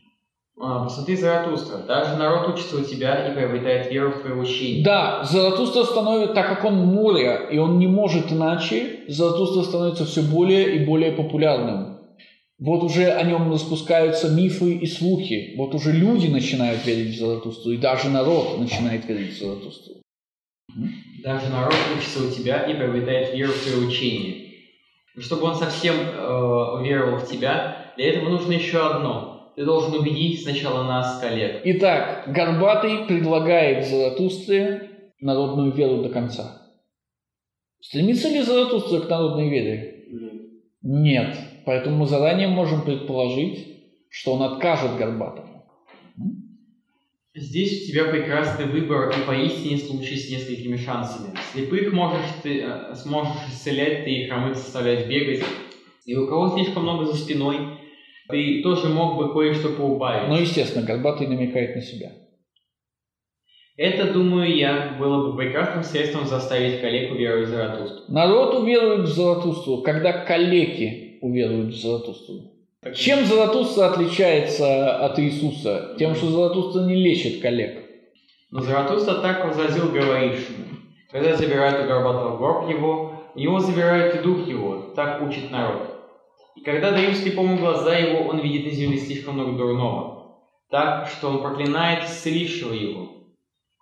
А, посмотри, Заратустра, даже народ учится у тебя и приобретает веру в твое учение. Да, Заратустра становится, так как он море, и он не может иначе, Заратустра становится все более и более популярным. Вот уже о нем распускаются мифы и слухи. Вот уже люди начинают верить в Заратустру, и даже народ начинает верить в Заратустру. Даже народ учится у тебя и приобретает веру в твое учение. Но чтобы он совсем э, уверовал в тебя, для этого нужно еще одно. Ты должен убедить сначала нас, коллег. Итак, Горбатый предлагает Заратустре народную веру до конца. Стремится ли Заратустра к народной вере? Нет. Поэтому мы заранее можем предположить, что он откажет Горбатому. Здесь у тебя прекрасный выбор и поистине случай с несколькими шансами. Слепых можешь ты, э, сможешь исцелять, ты и хромых заставлять бегать. И у кого слишком много за спиной, ты тоже мог бы кое-что поубавить. Ну, естественно, Горбатый намекает на себя. Это, думаю я, было бы прекрасным средством заставить коллег уверовать в Заратустру. Народ уверует в Заратустру, когда коллеги уверуют в Заратустру. Чем Заратустра отличается от Иисуса? Тем, что Заратустра не лечит коллег. Но Заратустра так возразил говорившему. Когда забирают у горбатого гроб его, у него забирают и дух его, так учит народ. И когда дают слепому глаза его, он видит на земле слишком много дурного, так, что он проклинает исцелившего его.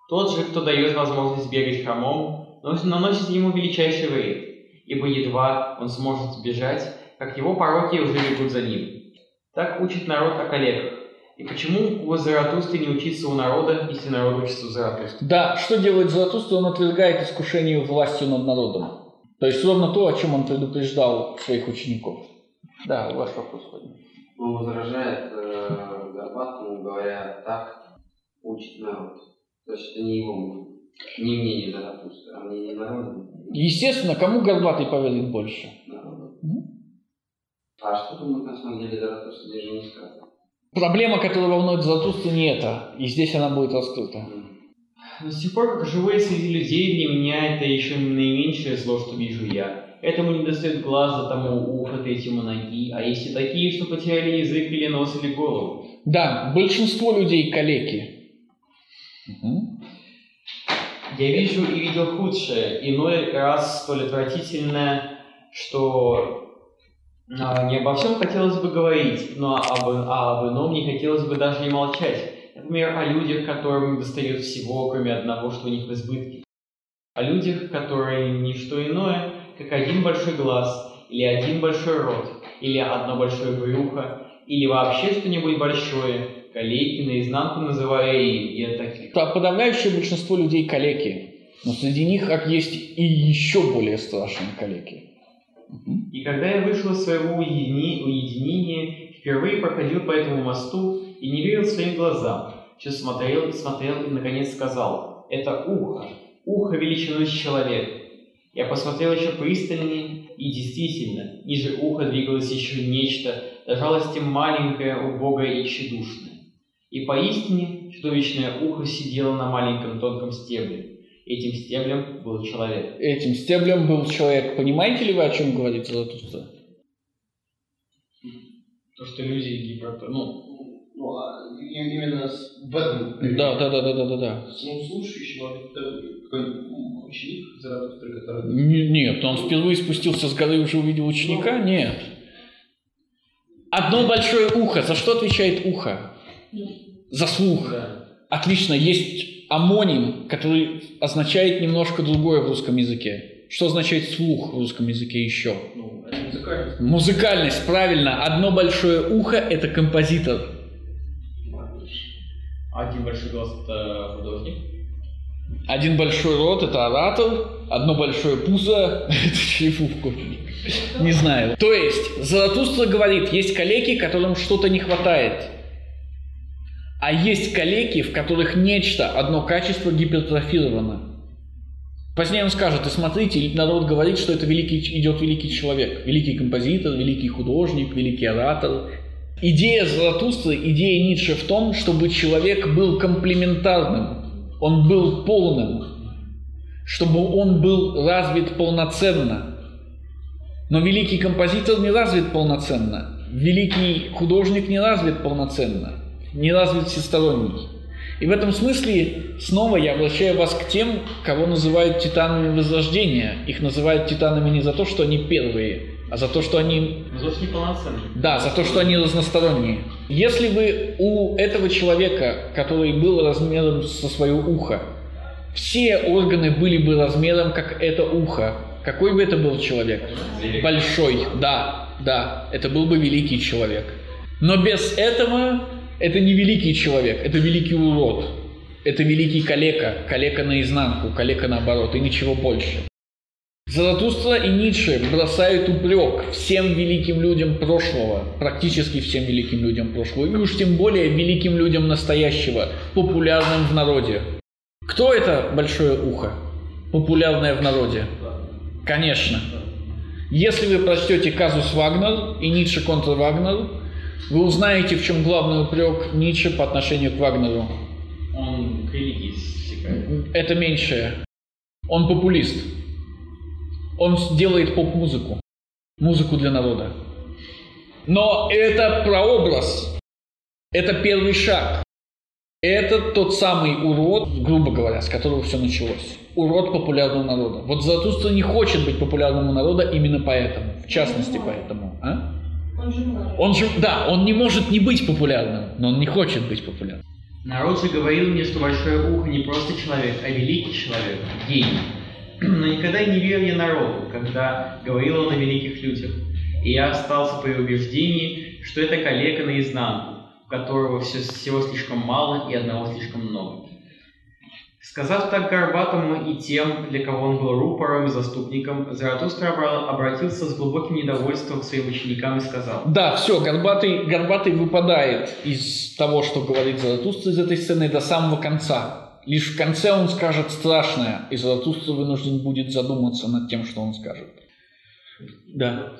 Тот же, кто дает возможность бегать хромому, наносит ему величайший вред, ибо едва он сможет сбежать, как его пороки уже бегут за ним. Так учит народ о коллегах. И почему у Заратустры не учиться у народа, если народ учится у Заратустры? Да, что делает Заратустра? Он отвергает искушение властью над народом. То есть ровно то, о чем он предупреждал своих учеников. Да, ваш вопрос, Владимир. Он возражает э, Горбатому, говоря, так учит народ. То есть это не его мнение, не мнение Заратустра, а мнение народа. Естественно, кому Горбатый поверит больше? А что думает на самом деле здесь же не сказано. Проблема, которая волнует Заратустру, не это. И здесь она будет раскрыта. М. Но с тех пор, как живу я среди людей, для меня это еще наименьшее зло, что вижу я. Этому не достает глаза, тому ухо, третьему ноги, а есть и такие, что потеряли язык или нос или голову. Да, большинство людей калеки. Мгм. Я вижу и видел худшее, иной раз столь отвратительное, что не обо всем хотелось бы говорить, но об, а об ином не хотелось бы даже и молчать. Например, о людях, которым достает всего, кроме одного, что у них в избытке. О людях, которые не что иное, как один большой глаз, или один большой рот, или одно большое брюхо, или вообще что-нибудь большое, калеки наизнанку называя и я таких. Да, Подавляющее большинство людей калеки. Но среди них как есть и еще более страшные калеки. И когда я вышел из своего уединения, впервые проходил по этому мосту и не верил своим глазам, все смотрел и смотрел и наконец сказал, это ухо, ухо величиной с человека. Я посмотрел еще пристальнее, и действительно, ниже уха двигалось еще нечто, до жалости маленькое, убогое и тщедушное. И поистине чудовищное ухо сидело на маленьком тонком стебле. Этим стеблем был человек. Этим стеблем был человек. Понимаете ли вы, о чем говорит Заратустра? То, что люди гиперто... Ну, Ну, а именно с- в этом Да, да, да, да, да, да, да. Ну, какой-нибудь ученик Заратустры, который... Н- Нет, он впервые спустился с горы и уже увидел ученика? Нет. Одно большое ухо. За что отвечает ухо? За слух. да. Отлично. Есть амоним, который означает немножко другое в русском языке. Что означает слух в русском языке еще? Ну, Это музыкальность. Музыкальность, правильно. Одно большое ухо – это композитор. Один большой глаз это художник. Один большой рот – это оратор. Одно большое пузо – это шлифовку. Не знаю. То есть, Заратустра говорит, есть калеки, которым что-то не хватает. А есть калеки, в которых нечто, одно качество гипертрофировано. Позднее он скажет, и смотрите, народ говорит, что это великий, идет великий человек, великий композитор, великий художник, великий оратор. Идея Заратустры, идея Ницше в том, чтобы человек был комплементарным, он был полным, чтобы он был развит полноценно. Но великий композитор не развит полноценно, великий художник не развит полноценно, не развит всесторонний. И в этом смысле снова я обращаю вас к тем, кого называют титанами Возрождения. Их называют титанами не за то, что они первые, а за то, что они Но тоже неполноценный. да, за то, что они разносторонние. Если вы у этого человека, который был размером со свое ухо, все органы были бы размером, как это ухо, какой бы это был человек? Большой, да, да, это был бы великий человек. Но без этого это не великий человек, это великий урод. Это великий калека, калека наизнанку, калека наоборот, и ничего больше. Заратустра и Ницше бросают упрек всем великим людям прошлого, практически всем великим людям прошлого, и уж тем более великим людям настоящего, популярным в народе. Кто это большое ухо, популярное в народе? Конечно. Если вы прочтете казус Вагнер и Ницше контр Вагнер, вы узнаете, в чем главный упрек Ницше по отношению к Вагнеру. Он к религии стекает. Это меньшее. Он популист. Он делает поп-музыку. Музыку для народа. Но это прообраз. Это первый шаг. Это тот самый урод, грубо говоря, с которого все началось. Урод популярного народа. Вот Заратустра не хочет быть популярным у народа именно поэтому. В частности, поэтому. А? Он же может. Он же, да, он не может не быть популярным, но он не хочет быть популярным. Народ же говорил мне, что большое ухо не просто человек, а великий человек, гений. <clears throat> Но никогда не верил я народу, когда говорил он о великих людях. И я остался при убеждении, что это коллега наизнанку, у которого все, всего слишком мало и одного слишком много. Сказав так Горбатому и тем, для кого он был рупором и заступником, Заратустра обра- обратился с глубоким недовольством к своим ученикам и сказал, Да, все, Горбатый, Горбатый выпадает из того, что говорит Заратустра из этой сцены до самого конца. Лишь в конце он скажет страшное, и Заратустра вынужден будет задуматься над тем, что он скажет. Да.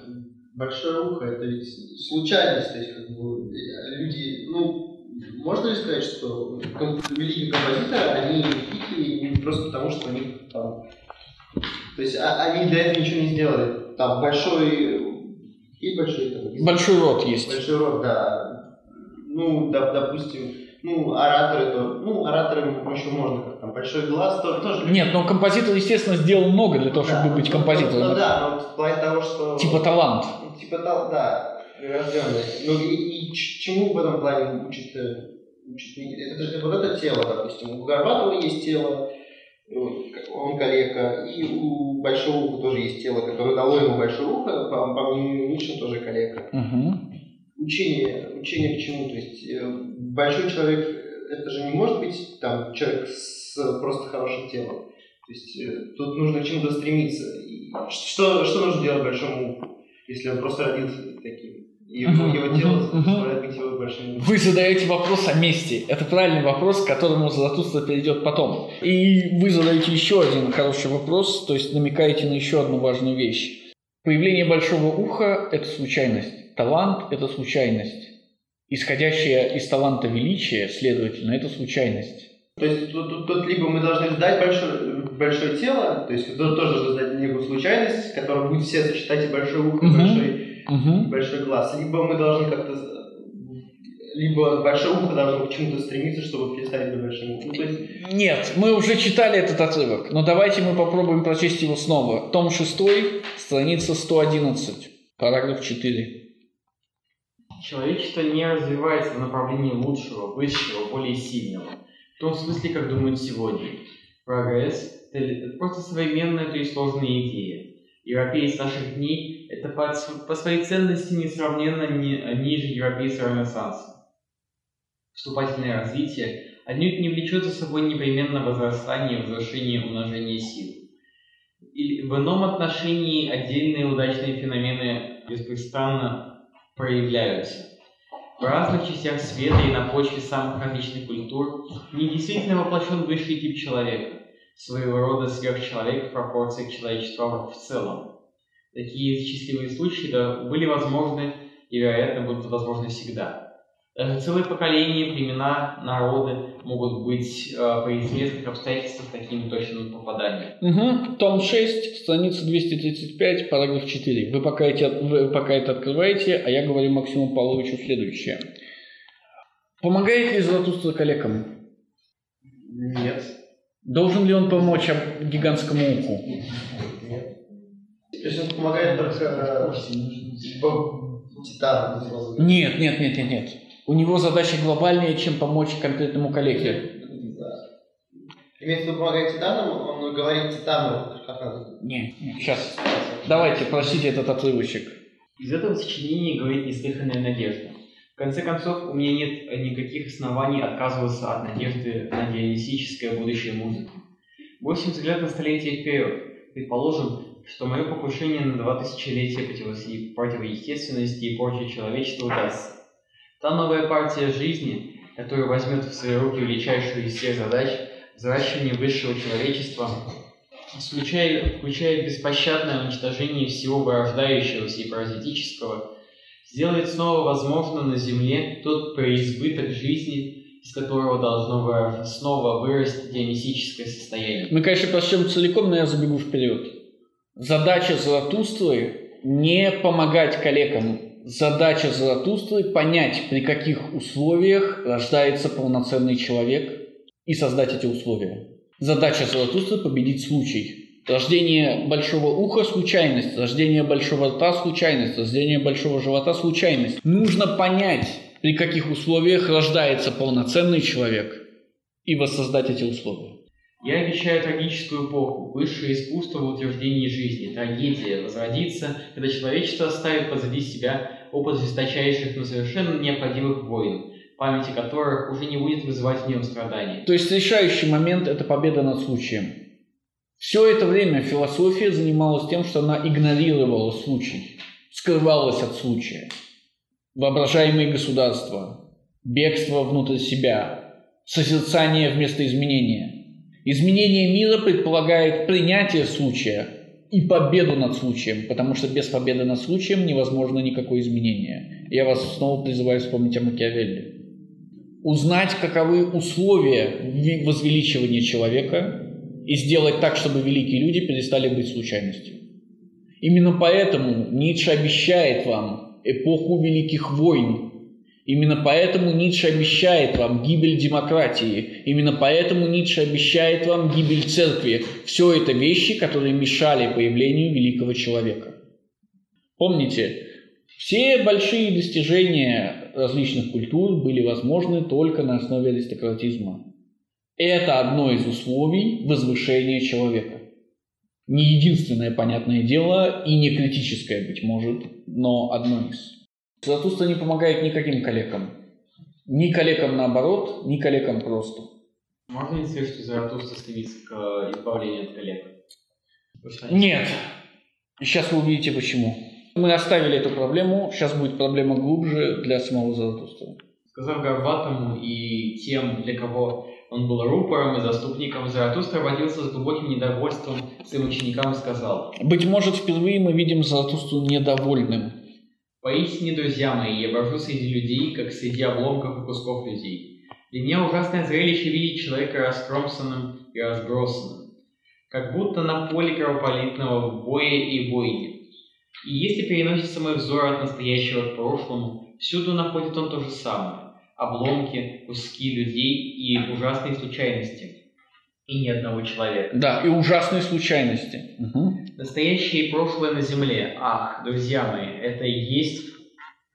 Большое ухо это ведь случайность, то есть как бы люди, ну, можно ли сказать, что великие композиторы, они великие не просто потому, что у них там, то есть а- они для этого ничего не сделали. Там большой и большой там, Большой рот есть. Большой рот, да. Ну, да, допустим, ну, ораторы, то, ну, ораторы еще можно, как там, большой глаз, то, тоже... Нет, но композитор, естественно, сделал много для того, чтобы Да, быть ну, композитором. Ну, да, но в плане того, что... Типа талант. Типа, та- да, прирожденный. Ну, и, и чему в этом плане учит, э, учит это, же- вот это тело, допустим. У Горбатова есть тело, он калека, и у Большого Уха тоже есть тело, которое дало ему Большое Ухо, по, по мнению Ницше тоже калека. Мгм. Учение, учение к чему? То есть э, большой человек, это же не может быть там человек с просто хорошим телом. То есть э, тут нужно к чему-то стремиться. И что, что нужно делать большому если он просто родился таким? И его, Мгм, его тело мгм, мгм. заставляет быть его большим ухом. Вы задаете вопрос о месте. Это правильный вопрос, к которому Заратустра перейдет потом. И вы задаете еще один хороший вопрос, то есть намекаете на еще одну важную вещь. Появление большого уха – это случайность. Талант – это случайность. Исходящее из таланта величие, следовательно, это случайность. То есть тут, тут- тут либо мы должны сдать большое, большое тело, то есть тоже сдать некую случайность, которая будет все сочетать и большое ухо, и Мгм. большой Мгм. большой глаз. Либо мы должны как-то... Либо большое ухо должно к чему-то стремиться, чтобы перестать быть большим ухом. Ну, то есть, Нет, мы уже читали этот отрывок, но давайте мы попробуем прочесть его снова. Том 6, страница 111, параграф 4. Человечество не развивается в направлении лучшего, высшего, более сильного. В том смысле, как думают сегодня. Прогресс – это просто современная, то есть сложная идея. Европеец наших дней – это по, по своей ценности несравненно ни- ниже европейца Ренессанса. Вступательное развитие отнюдь не влечет за собой непременно возрастание, возвышение, умножение сил. И в ином отношении отдельные удачные феномены беспрестанно проявляются. В разных частях света и на почве самых различных культур не действительно воплощен высший тип человека, своего рода сверхчеловек в пропорции к человечеству в целом. Такие счастливые случаи да, были возможны и, вероятно, будут возможны всегда. Даже целые поколения, племена, народы могут быть э, при известных обстоятельствах таким точным попаданием. Угу. Том 6, страница 235, параграф 4. Вы пока, эти, вы пока это открываете, а я говорю Максиму Павловичу следующее. Помогает ли Златуста коллегам? нет. Должен ли он помочь гигантскому уху? То есть он помогает только э, типа, говоря. Нет, нет, нет, нет, нет. У него задача глобальнее, чем помочь конкретному коллеге. Да. Имеется в виду помогает титанам, он говорит титану, как надо. Не, не, сейчас. Давайте, прочтите этот отрывочек. Из этого сочинения говорит неслыханная надежда. В конце концов, у меня нет никаких оснований отказываться от надежды на дионисическое будущее музыки. Бросим взгляд на столетия вперед. Предположим, что мое покушение на два тысячелетия противоестественности и порчи человечества удастся. Та новая партия жизни, которая возьмет в свои руки величайшую из всех задач – взращивание высшего человечества, включая, включая беспощадное уничтожение всего вырождающегося и паразитического, сделает снова возможно на Земле тот преизбыток жизни, из которого должно снова вырасти дионисическое состояние. Мы, конечно, прочтем целиком, но я забегу вперед. Задача Заратустры не помогать коллегам. Задача Заратустры понять, при каких условиях рождается полноценный человек и создать эти условия. Задача Заратустры победить случай. Рождение большого уха – случайность, рождение большого рта – случайность, рождение большого живота – случайность. Нужно понять, при каких условиях рождается полноценный человек и воссоздать эти условия. Я обещаю трагическую эпоху, высшее искусство в утверждении жизни, трагедия возродится, когда человечество оставит позади себя опыт жесточайших, но совершенно необходимых войн, памяти которых уже не будет вызывать в нем страдания. То есть решающий момент – это победа над случаем. Все это время философия занималась тем, что она игнорировала случай, скрывалась от случая. Воображаемые государства, бегство внутрь себя, созерцание вместо изменения. Изменение мира предполагает принятие случая и победу над случаем, потому что без победы над случаем невозможно никакое изменение. Я вас снова призываю вспомнить о Макиавелли. Узнать, каковы условия возвеличивания человека и сделать так, чтобы великие люди перестали быть случайностью. Именно поэтому Ницше обещает вам эпоху великих войн, Именно поэтому Ницше обещает вам гибель демократии. Именно поэтому Ницше обещает вам гибель церкви. Все это вещи, которые мешали появлению великого человека. Помните, все большие достижения различных культур были возможны только на основе аристократизма. Это одно из условий возвышения человека. Не единственное понятное дело и не критическое, быть может, но одно из. Златуста не помогает никаким коллегам. Ни коллегам наоборот, ни коллегам просто. Можно ли сказать, что Заратустра стремится к э, избавлению от коллег? Нет. И сейчас вы увидите почему. Мы оставили эту проблему, сейчас будет проблема глубже для самого Заратустра. Сказав Горбатому и тем, для кого он был рупором и заступником, Заратустра обратился с глубоким недовольством своим ученикам и сказал. Быть может, впервые мы видим Заратустру недовольным. Поистине, друзья мои, я брожу среди людей, как среди обломков и кусков людей. Для меня ужасное зрелище видеть человека раскромсанным и разбросанным, как будто на поле кровопролитного боя и бойни. И если переносится мой взор от настоящего к прошлому, всюду находит он то же самое – обломки, куски людей и ужасные случайности. И ни одного человека. Да, и ужасные случайности. Угу. Настоящее и прошлое на земле. Ах, друзья мои, это и есть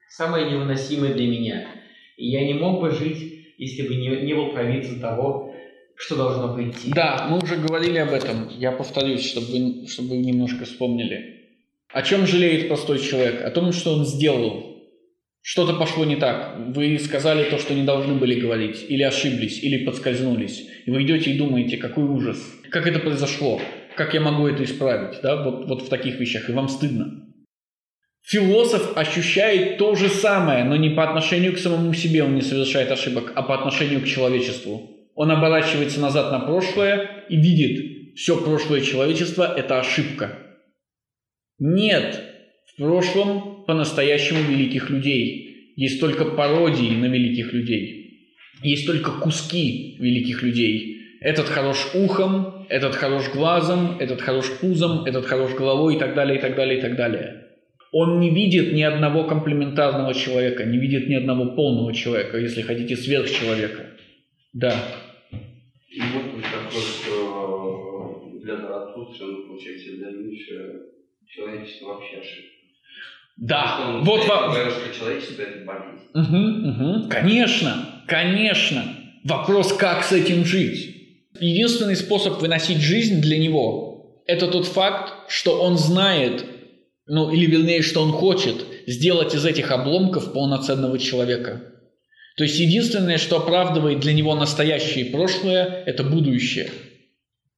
самое невыносимое для меня. И я не мог бы жить, если бы не, не был провидцем того, что должно прийти. Да, мы уже говорили об этом. Я повторюсь, чтобы чтобы вы немножко вспомнили. О чем жалеет простой человек? О том, что он сделал. Что-то пошло не так. Вы сказали то, что не должны были говорить. Или ошиблись, или подскользнулись. И вы идете и думаете, какой ужас. Как это произошло? Как я могу это исправить, да, вот, вот в таких вещах, и вам стыдно. Философ ощущает то же самое, но не по отношению к самому себе он не совершает ошибок, а по отношению к человечеству. Он оборачивается назад на прошлое и видит, все прошлое человечество – это ошибка. Нет в прошлом по-настоящему великих людей. Есть только пародии на великих людей. Есть только куски великих людей. Этот хорош ухом, этот хорош глазом, этот хорош пузом, этот хорош головой и так далее, и так далее, и так далее. Он не видит ни одного комплементарного человека, не видит ни одного полного человека, если хотите, сверхчеловека. Да. И может быть такое, что для Заратустры, ну, получается, для Ницше человечество вообще ошибка. Да, вот вам... что человечество это болезнь. Угу, угу. Конечно, конечно. Вопрос, как с этим жить. Единственный способ выносить жизнь для него – это тот факт, что он знает, ну или вернее, что он хочет сделать из этих обломков полноценного человека. То есть единственное, что оправдывает для него настоящее и прошлое, это будущее.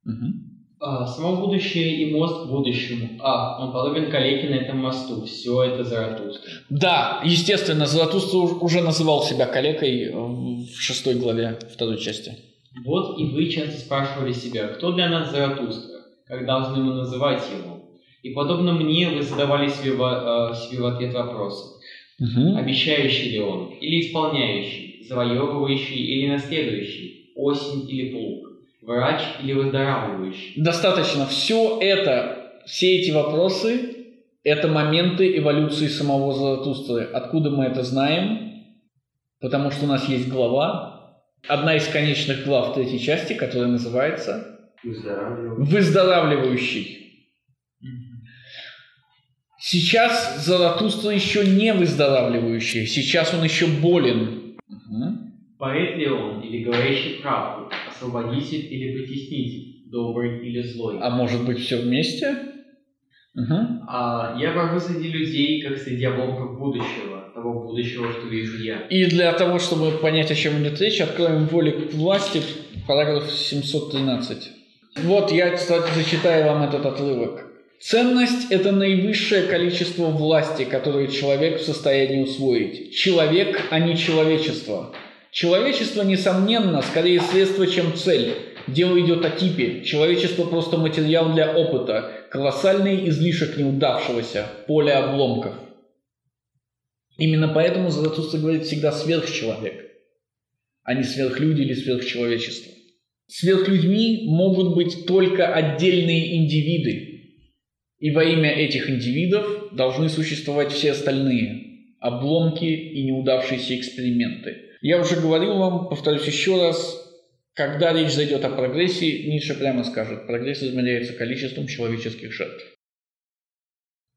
Угу. А, само будущее и мост к будущему. А, он подобен калеке на этом мосту. Все это Заратустра. Да, естественно, Заратустра уже называл себя калекой в шестой главе второй части. Вот и вы часто спрашивали себя, кто для нас Заратустра, как должны мы называть его. И подобно мне вы задавали себе, э, себе в ответ вопросы. Угу. Обещающий ли он, или исполняющий, завоевывающий или наследующий, осень или плуг, врач или выздоравливающий. Достаточно. Все это, все эти вопросы, это моменты эволюции самого Заратустры. Откуда мы это знаем? Потому что у нас есть глава, одна из конечных глав третьей части, которая называется «Выздоравливающий». Сейчас Заратустра еще не выздоравливающий, сейчас он еще болен. Угу. Поэт ли он, или говорящий правду, освободитель или притеснитель, добрый или злой? А может быть все вместе? Угу. А, я брожу среди людей, как среди обломков будущего, того будущего, что вижу я. И для того, чтобы понять, о чем идет речь, откроем воли к власти, параграф 713. Вот я, кстати, зачитаю вам этот отрывок. Ценность – это наивысшее количество власти, которое человек в состоянии усвоить. Человек, а не человечество. Человечество, несомненно, скорее средство, чем цель. Дело идет о типе. Человечество просто материал для опыта, колоссальный излишек неудавшегося, поле обломков. Именно поэтому Заратустра говорит всегда сверхчеловек, а не сверхлюди или сверхчеловечество. Сверхлюдьми могут быть только отдельные индивиды, и во имя этих индивидов должны существовать все остальные обломки и неудавшиеся эксперименты. Я уже говорил вам, повторюсь еще раз, когда речь зайдет о прогрессе, Ницше прямо скажет, прогресс измеряется количеством человеческих жертв.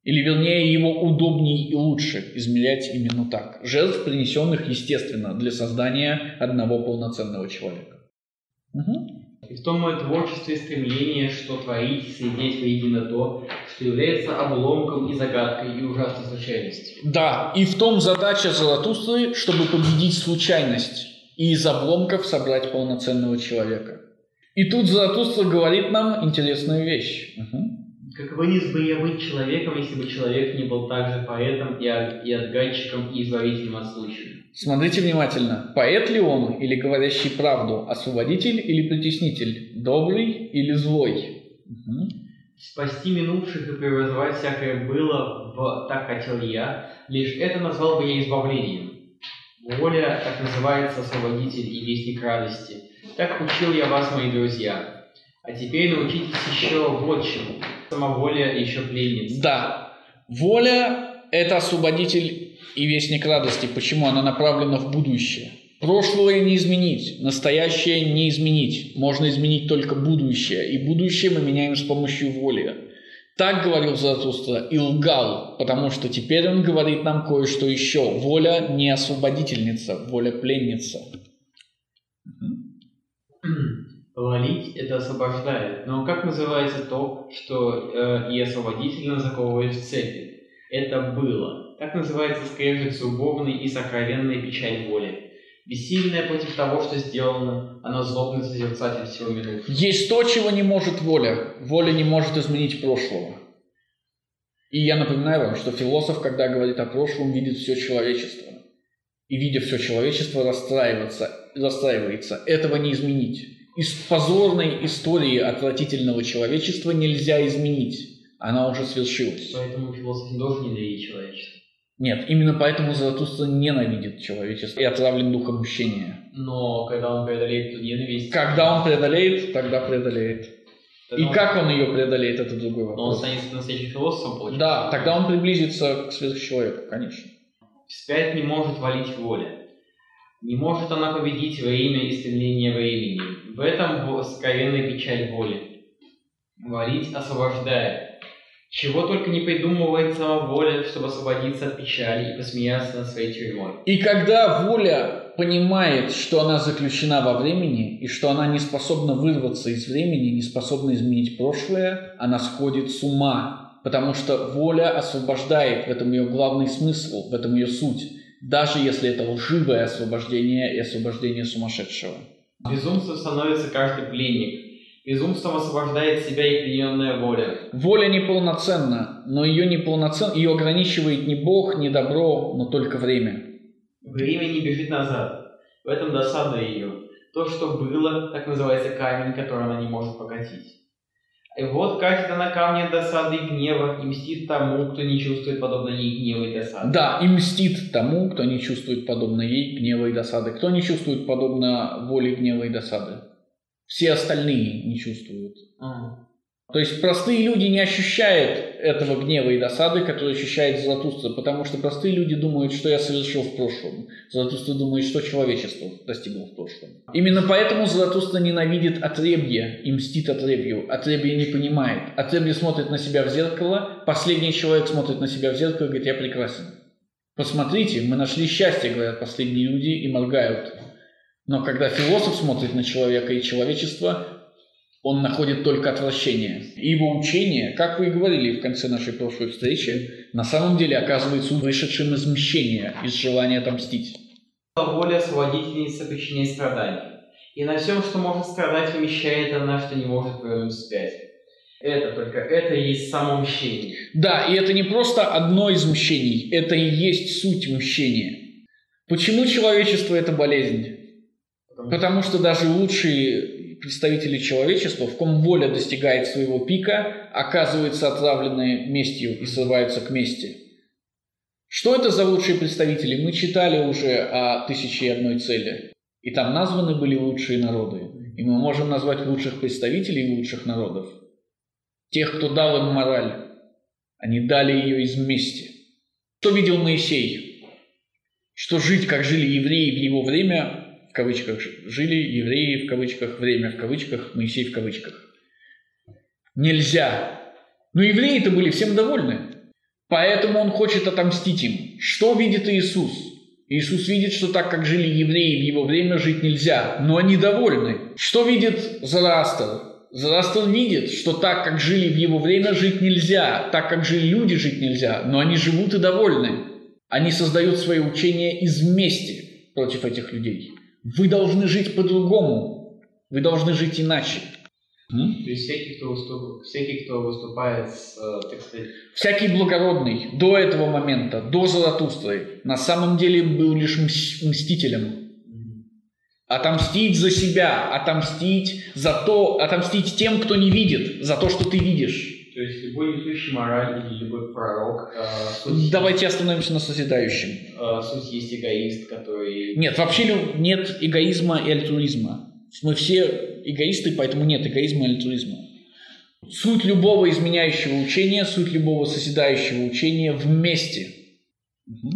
Или, вернее, его удобнее и лучше измерять именно так. Жертв, принесенных, естественно, для создания одного полноценного человека. Угу. И в том мое творчество и стремление, что творить, соединять воедино то, что является обломком и загадкой и ужасной случайностью. Да, и в том задача Золотустры, чтобы победить случайность и из обломков собрать полноценного человека. И тут Золотустра говорит нам интересную вещь. Угу. Каковы бы я быть человеком, если бы человек не был также поэтом и, и отгадчиком и избавителем от случая? Смотрите внимательно. Поэт ли он или говорящий правду? Освободитель или притеснитель? Добрый или злой? Угу. Спасти минувших и преобразовать всякое было в «так хотел я», лишь это назвал бы я избавлением. Воля, так называется освободитель и вестник радости. Так учил я вас, мои друзья. А теперь научитесь еще вот чему. Самоволия еще пленница. Да. Воля – это освободитель и вестник радости. Почему? Она направлена в будущее. Прошлое не изменить, настоящее не изменить. Можно изменить только будущее. И будущее мы меняем с помощью воли. Так говорил Заратустра и лгал, потому что теперь он говорит нам кое-что еще. Воля не освободительница, воля пленница. Валить – это освобождает. Но как называется то, что э, и освободительно заковывает в цепи? Это было. Так называется скрежет зубовный и сокровенная печаль воли. Бессильная против того, что сделано, она злобный созерцатель всего минут. Есть то, чего не может воля. Воля не может изменить прошлого. И я напоминаю вам, что философ, когда говорит о прошлом, видит все человечество. И видя все человечество, расстраивается, расстраивается. Этого не изменить. Из позорной истории отвратительного человечества нельзя изменить. Она уже свершилась. Поэтому философ не должен ненавидеть человечество. Нет, именно поэтому Заратустра ненавидит человечество и отравлен духом мщения. Но когда он преодолеет эту ненависть... Когда он преодолеет, тогда преодолеет. Тогда и он... как он ее преодолеет, это другой вопрос. Но он станет настоящим философом, получается? Да, тогда он приблизится к сверхчеловеку, конечно. Вспять не может валить воля. Не может она победить во имя и стремление времени. В этом скоренная печаль воли. Валить освобождает. Чего только не придумывает сама воля, чтобы освободиться от печали и посмеяться над своей тюрьмой. И когда воля понимает, что она заключена во времени, и что она не способна вырваться из времени, не способна изменить прошлое, она сходит с ума, потому что воля освобождает, в этом ее главный смысл, в этом ее суть, даже если это лживое освобождение и освобождение сумасшедшего. Безумцем становится каждый пленник, Безумством освобождает себя и плененная воля. Воля неполноценна, но ее неполноцен... ее ограничивает не Бог, не добро, но только время. Время не бежит назад. В этом досада ее. То, что было, так называется камень, который она не может покатить. И вот катит она камни досады и гнева и мстит тому, кто не чувствует подобно ей гнева и досады. Да, и мстит тому, кто не чувствует подобно ей гнева и досады. Кто не чувствует подобно воли гнева и досады? все остальные не чувствуют. А. То есть простые люди не ощущают этого гнева и досады, который ощущает Золотуство, потому что простые люди думают, что я совершил в прошлом. Золотуство думает, что человечество достигло в прошлом. Именно поэтому Золотуство ненавидит отребье и мстит отребью. Отребье не понимает. Отребье смотрит на себя в зеркало, последний человек смотрит на себя в зеркало и говорит, я прекрасен. Посмотрите, мы нашли счастье, говорят последние люди, и моргают. Но когда философ смотрит на человека и человечество, Он находит только отвращение. Его учение, как вы и говорили в конце нашей прошлой встречи, на самом деле оказывается вышедшим из мщения, из желания отомстить. Воля освободительница причиняет страдания. И на всем, что может страдать, вмещает она, что не может вернуть вспять. Это только, это и есть само мщение. Да, и это не просто одно из мщений, это и есть суть мщения. Почему человечество – это болезнь? Потому что даже лучшие представители человечества, в ком воля достигает своего пика, оказываются отравлены местью и срываются к мести. Что это за лучшие представители? Мы читали уже о «Тысяче и одной цели». И там названы были лучшие народы. И мы можем назвать лучших представителей лучших народов. Тех, кто дал им мораль. Они дали ее из мести. Что видел Моисей? Что жить, как жили евреи в его время, в кавычках, жили евреи в кавычках, время в кавычках, Моисей в кавычках. Нельзя. Но евреи-то были всем довольны. Поэтому он хочет отомстить им. Что видит Иисус? Иисус видит, что так, как жили евреи в его время, жить нельзя, но они довольны. Что видит Зарастер? Зарастер видит, что так, как жили в его время, жить нельзя, так, как жили люди, жить нельзя, но они живут и довольны. Они создают свое учение из мести против этих людей. Вы должны жить по-другому. Вы должны жить иначе. М? То есть всякий, кто, выступ... всякий, кто выступает с, э, так сказать... Всякий благородный до этого момента, до Заратустры, на самом деле был лишь мстителем. Отомстить за себя, отомстить за то, отомстить тем, кто не видит, за то, что ты видишь. То есть любой несущий мораль или любой пророк... Э, суть Давайте остановимся на созидающем. Э, суть есть эгоист, который... Нет, вообще нет эгоизма и альтруизма. Мы все эгоисты, поэтому нет эгоизма и альтруизма. Суть любого изменяющего учения, суть любого созидающего учения вместе. Угу.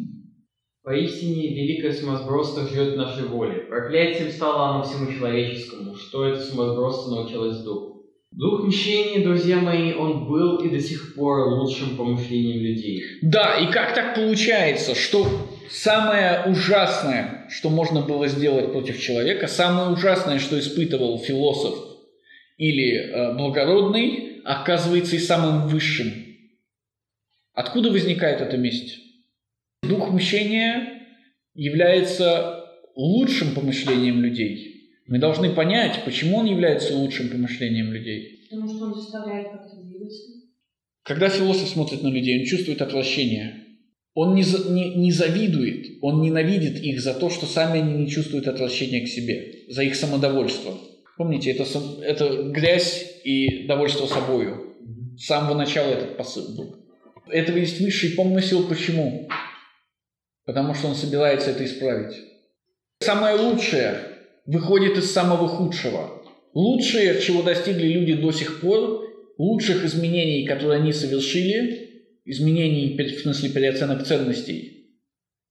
Поистине, великое сумасбродство живет в нашей воле. Проклятием стало оно всему человеческому, что это сумасбродство научилось духу. Дух мщения, друзья мои, он был и до сих пор лучшим помышлением людей. Да, и как так получается, что самое ужасное, что можно было сделать против человека, самое ужасное, что испытывал философ или э, благородный, оказывается и самым высшим. Откуда возникает эта месть? Дух мщения является лучшим помышлением людей – мы должны понять, почему он является лучшим помышлением людей. Потому что он заставляет как-то двигаться. Когда философ смотрит на людей, он чувствует отвращение. Он не, не, не завидует, он ненавидит их за то, что сами они не чувствуют отвращения к себе, за их самодовольство. Помните, это, это грязь и довольство собою. С самого начала этот посыл был. Этого есть высший помысел. Почему? Потому что он собирается это исправить. Самое лучшее выходит из самого худшего. Лучшее, чего достигли люди до сих пор, лучших изменений, которые они совершили, изменений в смысле переоценок ценностей,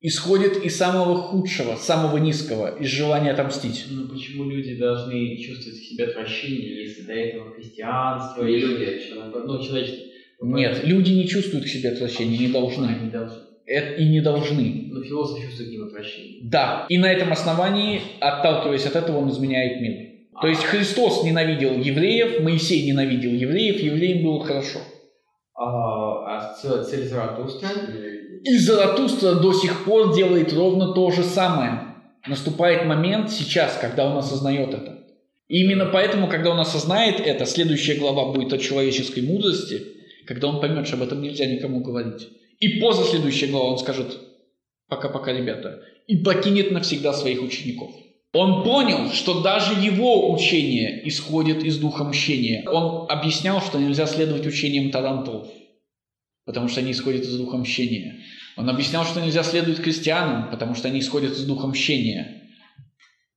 исходит из самого худшего, самого низкого, из желания отомстить. Но почему люди должны чувствовать в себе отвращение, если до этого христианство... Не люди, а человек. Ну, человечество. Нет, люди не чувствуют к себе отвращения, не должны. Не должны. Это и не должны. Но философ чувствует к ним отвращение. Да. И на этом основании, отталкиваясь от этого, он изменяет мир. То есть Христос ненавидел евреев, Моисей ненавидел евреев, евреям было хорошо. А, а цель Заратустра? И Заратустра до сих пор делает ровно то же самое. Наступает момент сейчас, когда он осознает это. И именно поэтому, когда он осознает это, следующая глава будет о человеческой мудрости, когда он поймет, что об этом нельзя никому говорить. И поза следующая глава он скажет, пока-пока, ребята, и покинет навсегда своих учеников. Он понял, что даже его учение исходит из духа мщения. Он объяснял, что нельзя следовать учениям тарантулов, потому что они исходят из духа мщения. Он объяснял, что нельзя следовать крестьянам, потому что они исходят из духа мщения.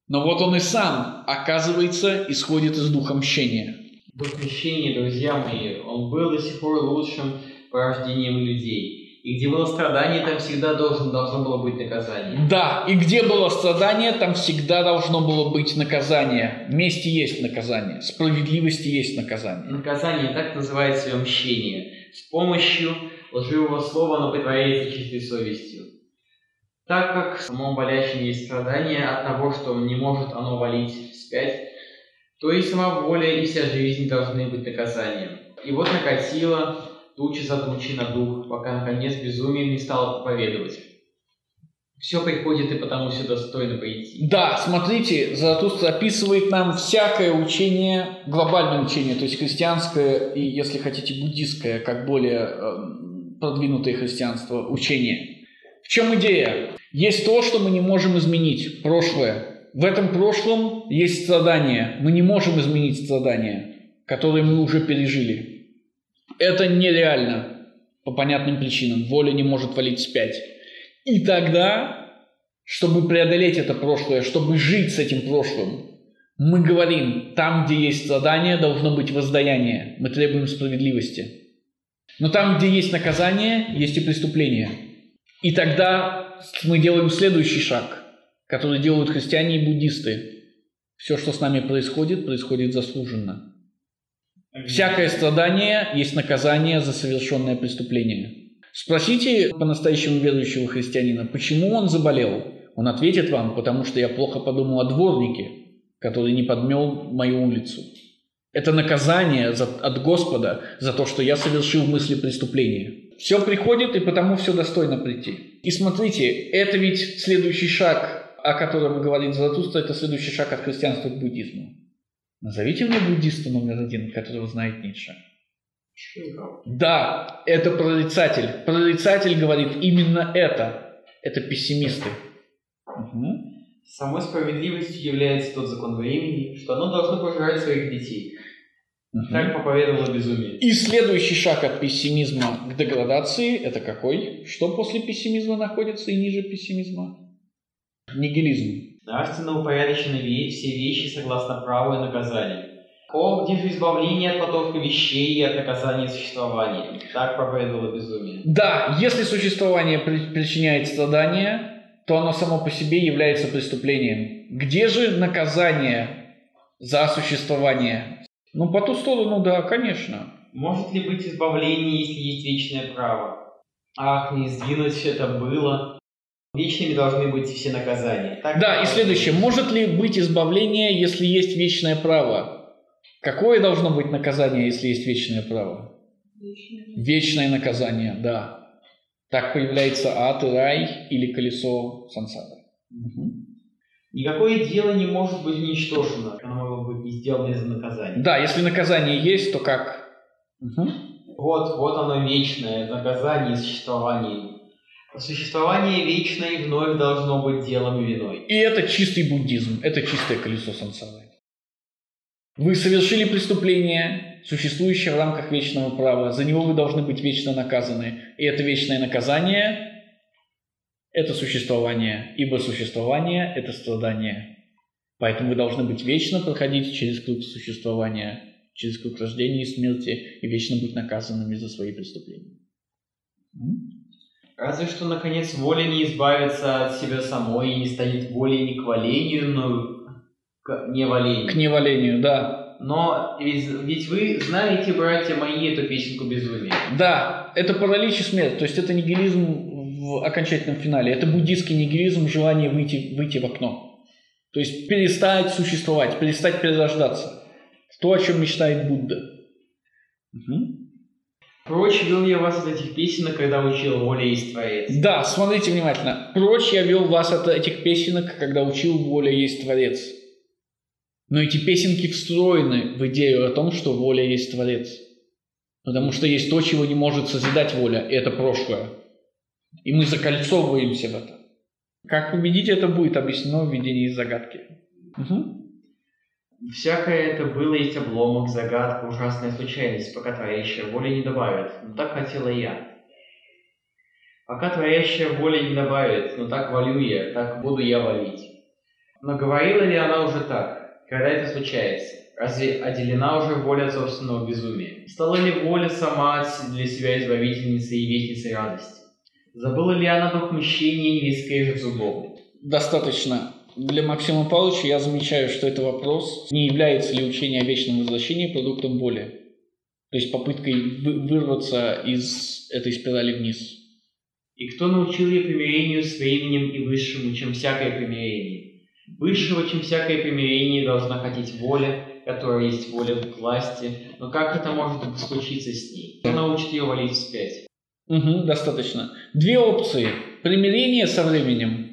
Но вот он и сам, оказывается, исходит из духа мщения. Дух мщения, друзья мои, он был до сих пор лучшим порождением людей. И где было страдание, там всегда должен, должно было быть наказание. Да, и где было страдание, там всегда должно было быть наказание. Вместе есть наказание, справедливости есть наказание. Наказание так называется мщение. С помощью лживого слова оно притворяется чистой совестью. Так как в самом болящем есть страдание от того, что не может оно валить вспять, То есть сама воля и вся жизнь должны быть наказанием. И вот накатило тучи за тучи на дух, пока наконец безумие не стало проповедовать. Все приходит, и потому все достойно прийти. Да, смотрите, Заратустра описывает нам всякое учение, глобальное учение, то есть христианское и, если хотите, буддистское, как более э, продвинутое христианство, учение. В чем идея? Есть то, что мы не можем изменить, прошлое. В этом прошлом есть страдания. Мы не можем изменить страдания, которые мы уже пережили. Это нереально по понятным причинам. Воля не может валить вспять. И тогда, чтобы преодолеть это прошлое, чтобы жить с этим прошлым, мы говорим, там, где есть страдание, должно быть воздаяние. Мы требуем справедливости. Но там, где есть наказание, есть и преступление. И тогда мы делаем следующий шаг, который делают христиане и буддисты. Все, что с нами происходит, происходит заслуженно. Всякое страдание есть наказание за совершенное преступление. Спросите по-настоящему верующего христианина, почему он заболел. Он ответит вам, потому что я плохо подумал о дворнике, который не подмел мою улицу. Это наказание за, от Господа за то, что я совершил мысли преступления. Все приходит, и потому все достойно прийти. И смотрите, это ведь следующий шаг, о котором говорит Заратустра, это следующий шаг от христианства к буддизму. Назовите мне буддиста номер один, которого знает Ницше. Да, это прорицатель. Прорицатель говорит именно это. Это пессимисты. Угу. Самой справедливостью является тот закон времени, что оно должно пожирать своих детей. Угу. Так проповедовало безумие. И следующий шаг от пессимизма к деградации – это какой? Что после пессимизма находится и ниже пессимизма? Нигилизм. Нравственно упорядочены все вещи согласно праву и наказанию. О, где же избавление от потока вещей и от наказания существования? Так проповедовало безумие. Да, если существование причиняет страдания, то оно само по себе является преступлением. Где же наказание за существование? Ну, по ту сторону, да, конечно. Может ли быть избавление, если есть вечное право? Ах, не сдвинуть это было. Вечными должны быть все наказания. Так да, и следующее. Может ли быть избавление, если есть вечное право? Какое должно быть наказание, если есть вечное право? Вечное, вечное наказание, да. Так появляется ад и рай или колесо сансары. Угу. Никакое дело не может быть уничтожено, оно может быть не сделано из-за наказания. Да, если наказание есть, то как? Угу. Вот, вот оно вечное, наказание и существование. Существование вечное и вновь должно быть делом виной. И это чистый буддизм, это чистое колесо сансары. Вы совершили преступление, существующее в рамках вечного права. За него вы должны быть вечно наказаны. И это вечное наказание – это существование, ибо существование – это страдание. Поэтому вы должны быть вечно проходить через круг существования, через круг рождения и смерти, и вечно быть наказанными за свои преступления. Разве что, наконец, воля не избавится от себя самой и не станет волей не к валению, но к невалению. К невалению, да. Но ведь, ведь вы знаете, братья мои, эту песенку безумия. Да, это паралич и смерть. То есть это нигилизм в окончательном финале. Это буддийский нигилизм, желание выйти, выйти в окно. То есть перестать существовать, перестать перерождаться. То, о чем мечтает Будда. Угу. Прочь вел я вас от этих песенок, когда учил воля есть Творец. Да, смотрите внимательно. Прочь я вел вас от этих песенок, когда учил воля есть Творец. Но эти песенки встроены в идею о том, что воля есть Творец. Потому что есть то, чего не может созидать воля, и это прошлое. И мы закольцовываемся в это. Как победить это будет объяснено в видении загадки. Угу. Всякое это было есть обломок, загадка, ужасная случайность, пока творящая воля не добавит. Но так хотела я. Пока творящая воля не добавит, но так валю я, так буду я валить. Но говорила ли она уже так? Когда это случается? Разве отделена уже воля от собственного безумия? Стала ли воля сама для себя избавительницей и вечницей радости? Забыла ли она дух мщения не скрежет зубов? Достаточно. Для Максима Павловича я замечаю, что это вопрос, не является ли учение о вечном возвращении продуктом воли. То есть попыткой вырваться из этой спирали вниз. И кто научил ее примирению с временем и высшему, чем всякое примирение? Высшего, чем всякое примирение, должна хотеть воля, которая есть воля к власти, но как это может случиться с ней? Кто научит ее валить вспять? Угу, достаточно. Две опции. Примирение со временем.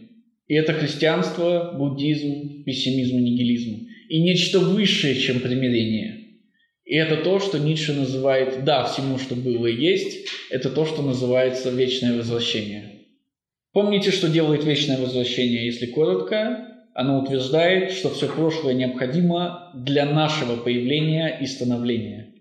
И это христианство, буддизм, пессимизм и нигилизм. И нечто высшее, чем примирение. И это то, что Ницше называет, да, всему, что было и есть, это то, что называется вечное возвращение. Помните, что делает вечное возвращение, если коротко? Оно утверждает, что все прошлое необходимо для нашего появления и становления.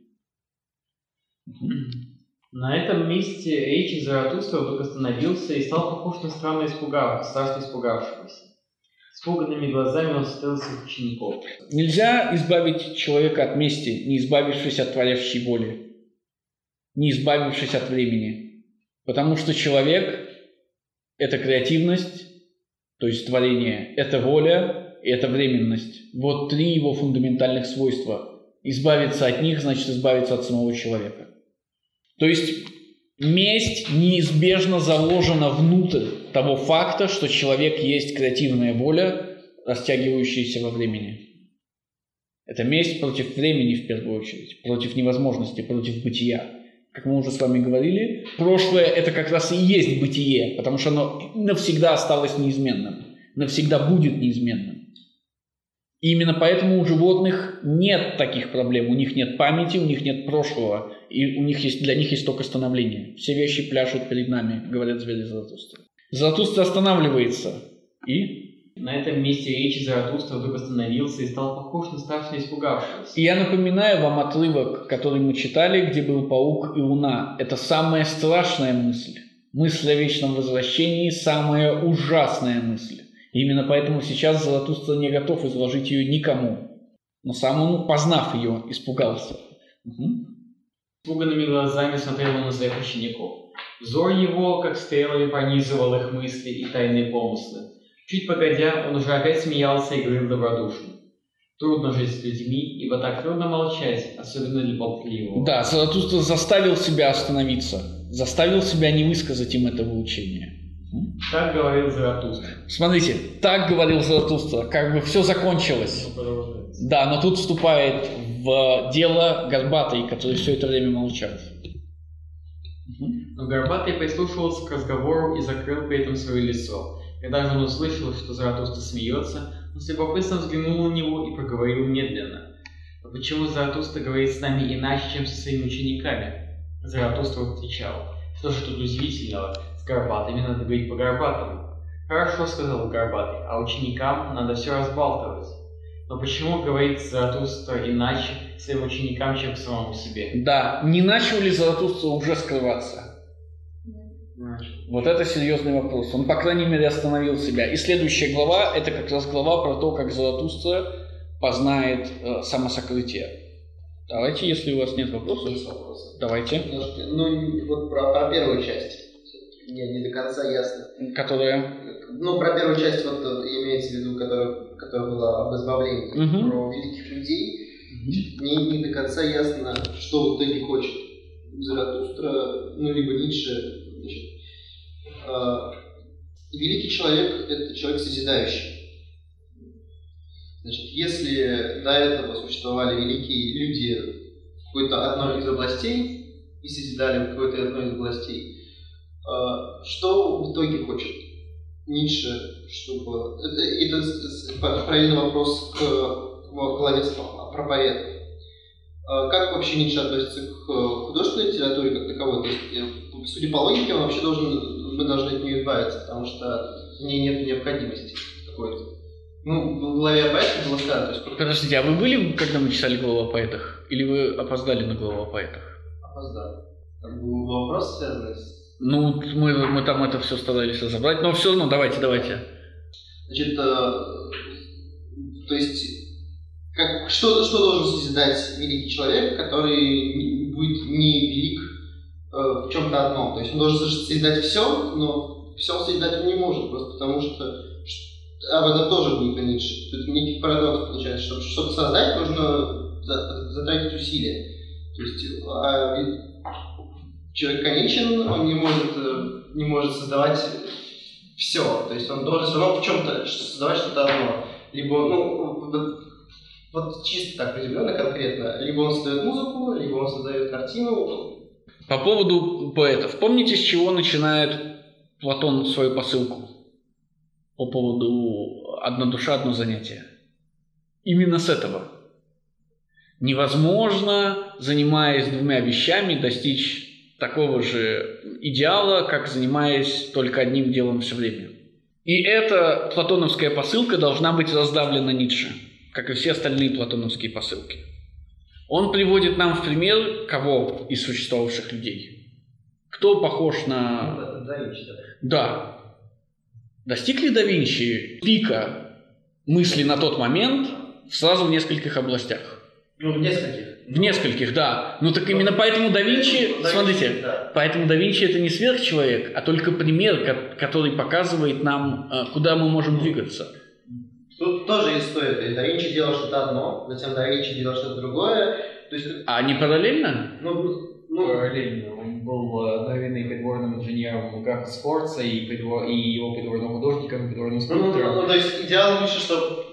На этом месте речи Заратустра вдруг остановился и стал похож на странно испугав... страшно испугавшегося. Испуганными глазами он смотрел своих учеников. Нельзя избавить человека от мести, не избавившись от творящей воли, не избавившись от времени. Потому что человек – это креативность, то есть творение, это воля это временность. Вот три его фундаментальных свойства. Избавиться от них значит избавиться от самого человека. То есть месть неизбежно заложена внутрь того факта, что человек есть креативная воля, растягивающаяся во времени. Это месть против времени в первую очередь, против невозможности, против бытия. Как мы уже с вами говорили, прошлое это как раз и есть бытие, потому что оно навсегда осталось неизменным, навсегда будет неизменным. И именно поэтому у животных нет таких проблем. У них нет памяти, у них нет прошлого, и у них есть, для них есть только становление. Все вещи пляшут перед нами, говорят звери Заратустра. Заратустра останавливается. И? На этом месте речи Заратустра вдруг остановился и стал похож на страшно испугавшегося. И я напоминаю вам отрывок, который мы читали, где был паук и луна. Это самая страшная мысль. Мысль о вечном возвращении – самая ужасная мысль. И именно поэтому сейчас Золотуство не готов изложить ее никому. Но сам он, познав ее, испугался. Угу. Испуганными глазами смотрел он на своих учеников. Взор его, как стрелами, пронизывал их мысли и тайные помыслы. Чуть погодя, он уже опять смеялся и говорил добродушно. Трудно жить с людьми, ибо так трудно молчать, особенно для болтливого. Да, Заратустра заставил себя остановиться, заставил себя не высказать им этого учения. Так говорил Заратустра. Смотрите, так говорил Заратустра, как бы все закончилось. Да, но тут вступает в дело Горбатый, который все это время молчал. Но Горбатый прислушивался к разговору и закрыл при этом свое лицо. Когда же он услышал, что Заратустра смеется, он с любопытством взглянул на него и проговорил медленно. «Но почему Заратустра говорит с нами иначе, чем со своими учениками?» Заратустра отвечал. «Что же тут удивительного? Горбатыми надо говорить по-горбатому». «Хорошо», — сказал Горбатый, — «а ученикам надо все разбалтывать». Но почему говорит Заратустра иначе своим ученикам, чем к самому себе? Да, не начал ли Заратустра уже скрываться? Вот это серьезный вопрос. Он, по крайней мере, остановил себя. И следующая глава – это как раз глава про то, как Заратустра познает э, самосокрытие. Давайте, если у вас нет вопросов. Есть вопросы. Давайте. Ну, вот про, про первую часть. Мне не до конца ясно. Которая? Ну, про первую часть вот э, имеется в виду, которая, которая была об избавлении, Мгм. про великих людей. Мне не до конца ясно, что в итоге хочет Заратустра, ну, либо Ницше. Значит, а, великий человек – это человек созидающий. Значит, если до этого существовали великие люди в какой-то одной из областей и созидали в какой-то одной из областей, что в итоге хочет Ницше, чтобы... Это, это параллельный вопрос к главе с- про поэта. А Как вообще Ницше относится к художественной литературе как таковой? То есть, э, судя по логике, он вообще должен, мы должны от нее избавиться, потому что в ней нет необходимости какой-то. Ну, в главе о поэте было сказано, то есть Подождите, а вы были, когда мы читали главу о поэтах? Или вы опоздали на главу о поэтах? опоздал. Там был вопрос, связанный с... Ну, мы, мы там это все старались разобрать, но все равно давайте, давайте. Значит, э, то есть, как, что, что должен созидать великий человек, который будет не велик э, в чем-то одном? То есть он должен созидать все, но все созидать он не может, просто потому что об этом тоже будет Ницше. Это некий парадокс получается, чтобы что-то создать, нужно за- затратить усилия. То есть а человек конечен, он не может, э, не может создавать все. То есть он должен все равно в чем-то создавать что-то одно. Либо, ну, Вот чисто так приземленно, конкретно. Либо он создает музыку, либо он создает картину. По поводу поэтов. Помните, с чего начинает Платон свою посылку? По поводу «одна душа, одно занятие». Именно с этого. Невозможно, занимаясь двумя вещами, достичь такого же идеала, как занимаясь только одним делом все время. И эта платоновская посылка должна быть раздавлена Ницше, как и все остальные платоновские посылки. Он приводит нам в пример кого из существовавших людей? Кто похож на... Да, да. Да. Достиг ли да Винчи пика мысли на тот момент сразу в нескольких областях? Ну, в нескольких. В нескольких, да. Ну так именно поэтому да Винчи, Да смотрите, да. поэтому да Винчи это не сверхчеловек, а только пример, ко- который показывает нам, э, куда мы можем двигаться. Тут тоже история. То есть да Винчи делал что-то одно, затем да Винчи делал что-то другое. То есть, А не параллельно? ну, ну, Параллельно. Он был э, одновременно придворным инженером как Сфорца, и, придвор... и его придворным художником, и придворным Ну, ну, ну, скульптором. ну, то есть идеал лучше, чтобы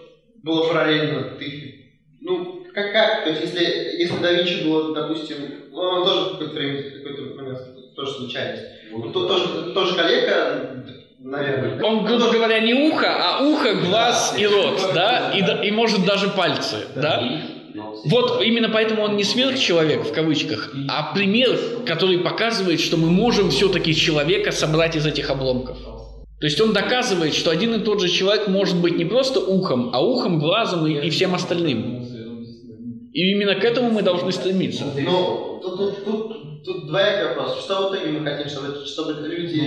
было параллельно. Ты, ну, как, как? То есть если, если да Винчи было, допустим, ну, он тоже в какой-то время, какой-то момент тоже случайность. Ну, то- тоже, тоже коллега, наверное. Он, грубо говоря, не ухо, а ухо, глаз и рот, да? И, да- и может даже пальцы, да? Но Вот именно поэтому он не сверхчеловек в кавычках, а пример, который показывает, что мы можем все-таки человека собрать из этих обломков. То есть он доказывает, что один и тот же человек может быть не просто ухом, а ухом, глазом и, и всем остальным. И именно к этому мы должны стремиться. Ну, тут, тут, тут, тут двоякий вопрос. Что в итоге мы хотим, чтобы, чтобы люди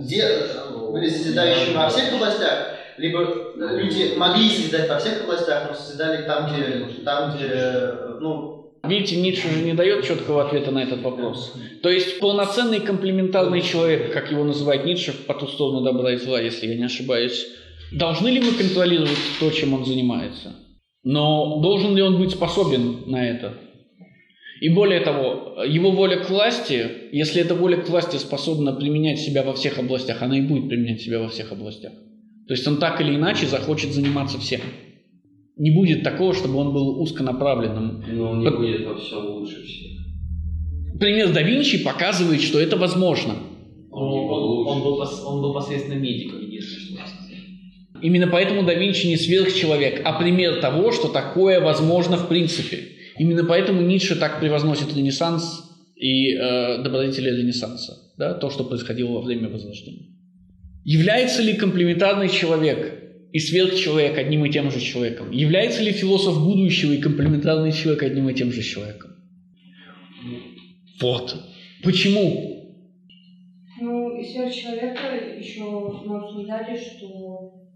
де- были созидающими во всех областях, либо люди могли созидать во всех областях, но созидали там, где, там, где ну, Видите, Ницше же не дает четкого ответа на этот вопрос. То есть полноценный комплементарный человек, как его называет Ницше, по ту сторону добра и зла, если я не ошибаюсь, должны ли мы контролировать то, чем он занимается? Но должен ли он быть способен на это? И более того, его воля к власти, если эта воля к власти способна применять себя во всех областях, она и будет применять себя во всех областях. То есть он так или иначе захочет заниматься всем. Не будет такого, чтобы он был узконаправленным. Но он не Под- будет во всем лучше всех. Пример да Винчи показывает, что это возможно. Он был Он, лучше. он был, пос- он был посредственным медиком, единственное, что можно сказать. Именно поэтому да Винчи не сверхчеловек, а пример того, что такое возможно в принципе. Именно поэтому Ницше так превозносит Ренессанс и э, добродетели Ренессанса, да, то, что происходило во время Возрождения. Является ли комплементарный человек и сверхчеловек одним и тем же человеком? Является ли философ будущего и комплементарный человек одним и тем же человеком? Вот. Почему? Ну, и сверхчеловека еще мы обсуждали, что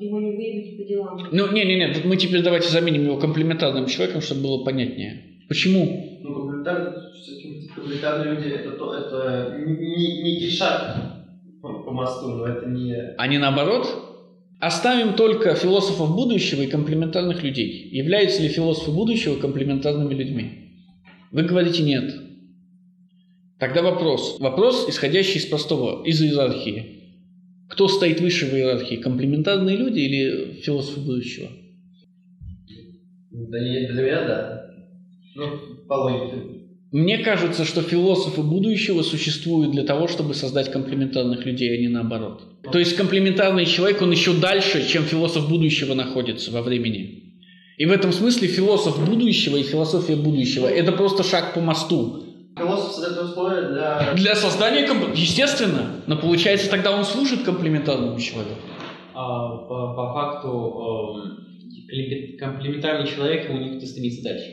его не выявить по делам. Ну, не-не-не, мы теперь давайте заменим его комплементарным человеком, чтобы было понятнее. Почему? ну, комплементарные, комплементарные люди это, то, это не, не, не шаг по, по мосту, но это не... А не наоборот? Оставим только философов будущего и комплементарных людей. Являются ли философы будущего комплементарными людьми? Вы говорите нет. Тогда вопрос. Вопрос, исходящий из простого, из иерархии. Кто стоит выше в иерархии? Комплементарные люди или философы будущего? Для, для меня, да. Ну, по логике. Мне кажется, что философы будущего существуют для того, чтобы создать комплементарных людей, а не наоборот. То есть комплементарный человек, он еще дальше, чем философ будущего находится во времени. И в этом смысле философ будущего и философия будущего – это просто шаг по мосту. Философ создает условия для... Для создания, комп- естественно, но получается тогда он служит комплементарному человеку. А, по, по факту эм, комплементарный человек, ему никто стремится дальше.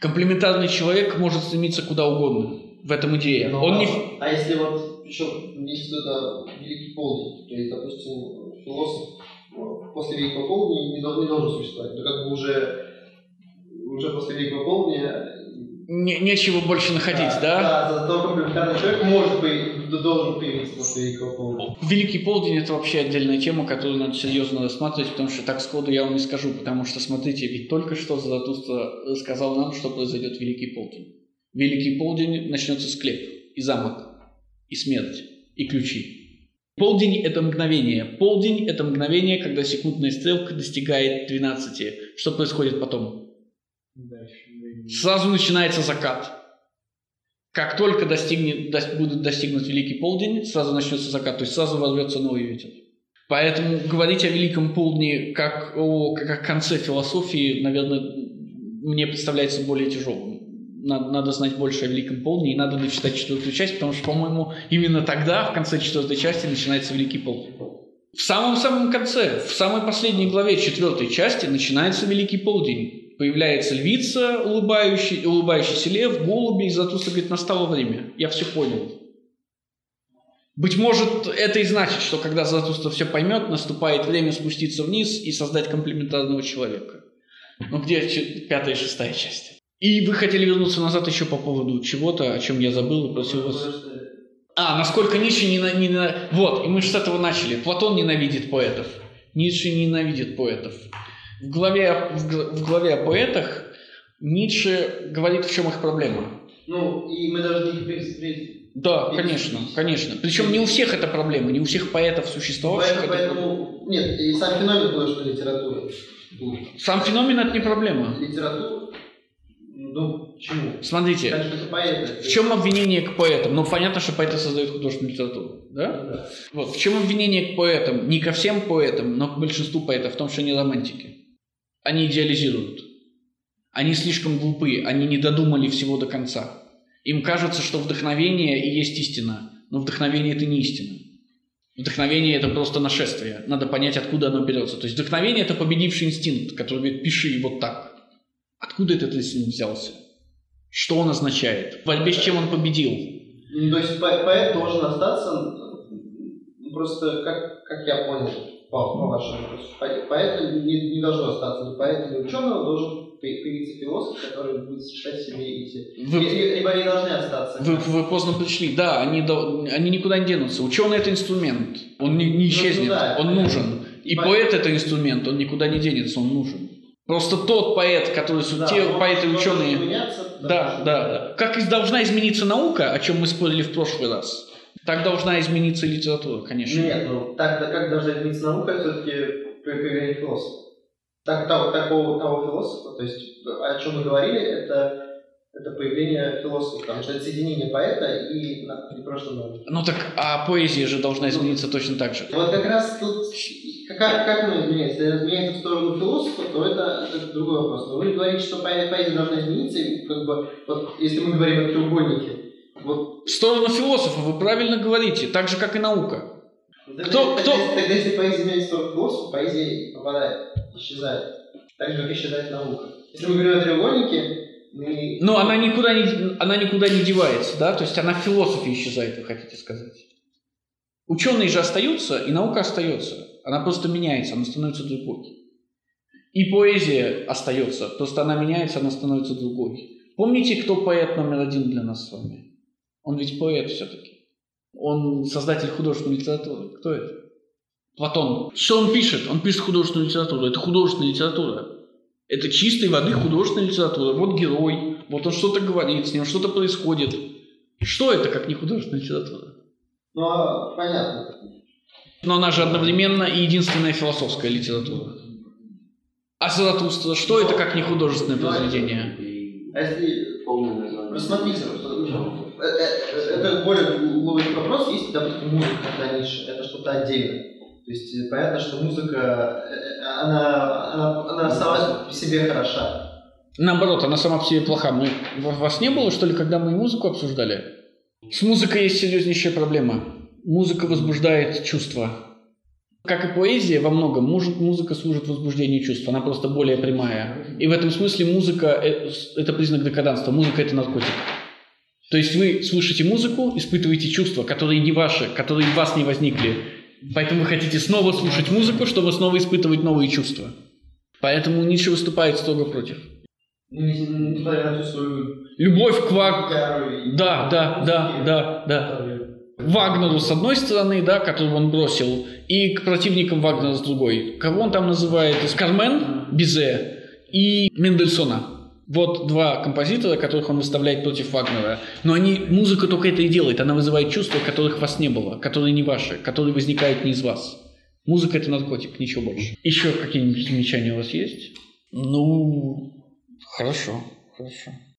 Комплементарный человек может стремиться куда угодно. В этом идея. Но- Он не... А если вот еще есть кто-то великий полдень, то есть, допустим, философ ну, после Великого Полдня не, не должен существовать, но как бы уже, уже после Великого Полдня не- нечего больше находить, да? Да, зато комплементарный человек может быть, должен появиться после Великого Полдня. Великий полдень это вообще отдельная тема, которую надо серьезно рассматривать, потому что так сходу я вам не скажу, потому что смотрите, ведь только что Заратустра сказал нам, что произойдет Великий полдень. Великий полдень начнется склеп и замок, и смерть, и ключи. Полдень – это мгновение. Полдень – это мгновение, когда секундная стрелка достигает 12. Что происходит потом? Сразу начинается закат. Как только достигнет, до, будет достигнут Великий Полдень, сразу начнется закат, то есть сразу ворвется новый ветер. Поэтому говорить о Великом Полдне как о, как о конце философии, наверное, мне представляется более тяжелым. Надо, надо знать больше о Великом Полдне, и надо дочитать четвертую часть, потому что, по-моему, именно тогда, в конце четвертой части, начинается Великий Полдень. В самом-самом конце, в самой последней главе четвертой части начинается Великий Полдень. Появляется львица, улыбающий, улыбающийся лев, голуби, и Заратустра говорит, настало время, я все понял. Быть может, это и значит, что когда Заратустра все поймет, наступает время спуститься вниз и создать комплементарного человека. Ну где пятая и шестая часть? И вы хотели вернуться назад еще по поводу чего-то, о чем я забыл и просил вас... А, насколько Ницше не, не... Вот, и мы же с этого начали. Платон ненавидит поэтов. Ницше ненавидит поэтов. В главе, в, главе о поэтах Ницше говорит, в чем их проблема. Ну, и мы должны их пересмотреть. Да, конечно, конечно. Причем не у всех это проблема, не у всех поэтов существовавших поэтому, это поэтому, Нет, и сам феномен художественной литературы. Сам феномен это не проблема. Литература ну, почему? Смотрите, Так поэты. в чем обвинение к поэтам? Ну, понятно, что поэты создают художественную литературу, да? Да. Вот, в чем обвинение к поэтам? Не ко всем поэтам, но к большинству поэтов в том, что они романтики. Они идеализируют. Они слишком глупы, они не додумали всего до конца. Им кажется, что вдохновение и есть истина, но вдохновение это не истина. Вдохновение это просто нашествие. Надо понять, откуда оно берется. То есть вдохновение это победивший инстинкт, который говорит, пиши вот так. Откуда этот инстинкт взялся? Что он означает? В борьбе с чем он победил? Ну, то есть по- поэт должен остаться, ну, просто как, как я понял, по, по вашему вопросу, по- поэт не, не должен остаться ни поэт, ни ученого, должен появиться философ, который будет сочетать в себе эти... Вы- Ли- Либо они должны остаться. Вы, вы поздно пришли. Да, они, они никуда не денутся. Ученый это инструмент. Он не, не Ну, исчезнет. ну да, он нужен. И Понятно. поэт это инструмент. Он никуда не денется. Он нужен. Просто тот поэт, который Да, те поэты ученые. изменяться, Да, да, да. Как должна измениться наука, о чем мы спорили в прошлый раз, так должна измениться литература, конечно. Нет, ну так, да, как должна измениться наука, все-таки появление философа. Так, того, такого того философа, то есть о чем мы говорили, это, это появление философа, потому что это соединение поэта и, и прошлой науки. Ну так, а поэзия же должна измениться точно так же. Вот как раз тут, как, как она изменяется? Если она изменяется в сторону философа, то это, это другой вопрос. Но вы говорите, что поэ- поэзия должна измениться, и как бы, вот, если мы говорим о треугольнике, вот В сторону философа вы правильно говорите, так же, как и наука. Тогда, Кто- тогда, кто- Если, тогда если поэзия меняет сторону философа, поэзия попадает, исчезает. Так же, как исчезает наука. Если мы говорим о треугольнике, мы... Но она никуда не, она никуда не девается, да? То есть она в философии исчезает, вы хотите сказать. Ученые же остаются, и наука остается. Она просто меняется, она становится другой. И поэзия остается, просто она меняется, она становится другой. Помните, кто поэт номер один для нас с вами? Он ведь поэт все-таки. Он создатель художественной литературы. Кто это? Платон. Что он пишет? Он пишет художественную литературу. Это художественная литература. Это чистой воды художественная литература. Вот герой, вот он что-то говорит, с ним что-то происходит. Что это, как не художественная литература? Ну, а, понятно. Но она же одновременно и единственная философская литература. А Заратустра, что это, как не художественное произведение? А если... Полное название. Рассмотрите, что- это более глубокий вопрос. Есть, допустим, музыка на нише, это что-то отдельное. То есть э, понятно, что музыка, э, она, она, она сама по себе хороша. Наоборот, она сама по себе плоха. Мы, вас не было, что ли, когда мы музыку обсуждали? С музыкой есть серьезнейшая проблема. Музыка возбуждает чувства. Как и поэзия во многом, муж- музыка служит возбуждению чувств, она просто более прямая. И в этом смысле музыка э, – это признак декаданства, музыка – это наркотик. То есть вы слышите музыку, испытываете чувства, которые не ваши, которые в вас не возникли. Поэтому вы хотите снова слушать музыку, чтобы снова испытывать новые чувства. Поэтому Ницше выступает строго против. Ну, Любовь к Ваг... Да, да, да, да, да. Вагнеру с одной стороны, да, которого он бросил, и к противникам Вагнера с другой. Кого он там называет? Кармен, Бизе и Мендельсона. Вот два композитора, которых он выставляет против Вагнера. Но они, музыка только это и делает. Она вызывает чувства, которых вас не было, которые не ваши, которые возникают не из вас. Музыка – это наркотик, ничего больше. Еще какие-нибудь замечания у вас есть? Ну, хорошо, хорошо.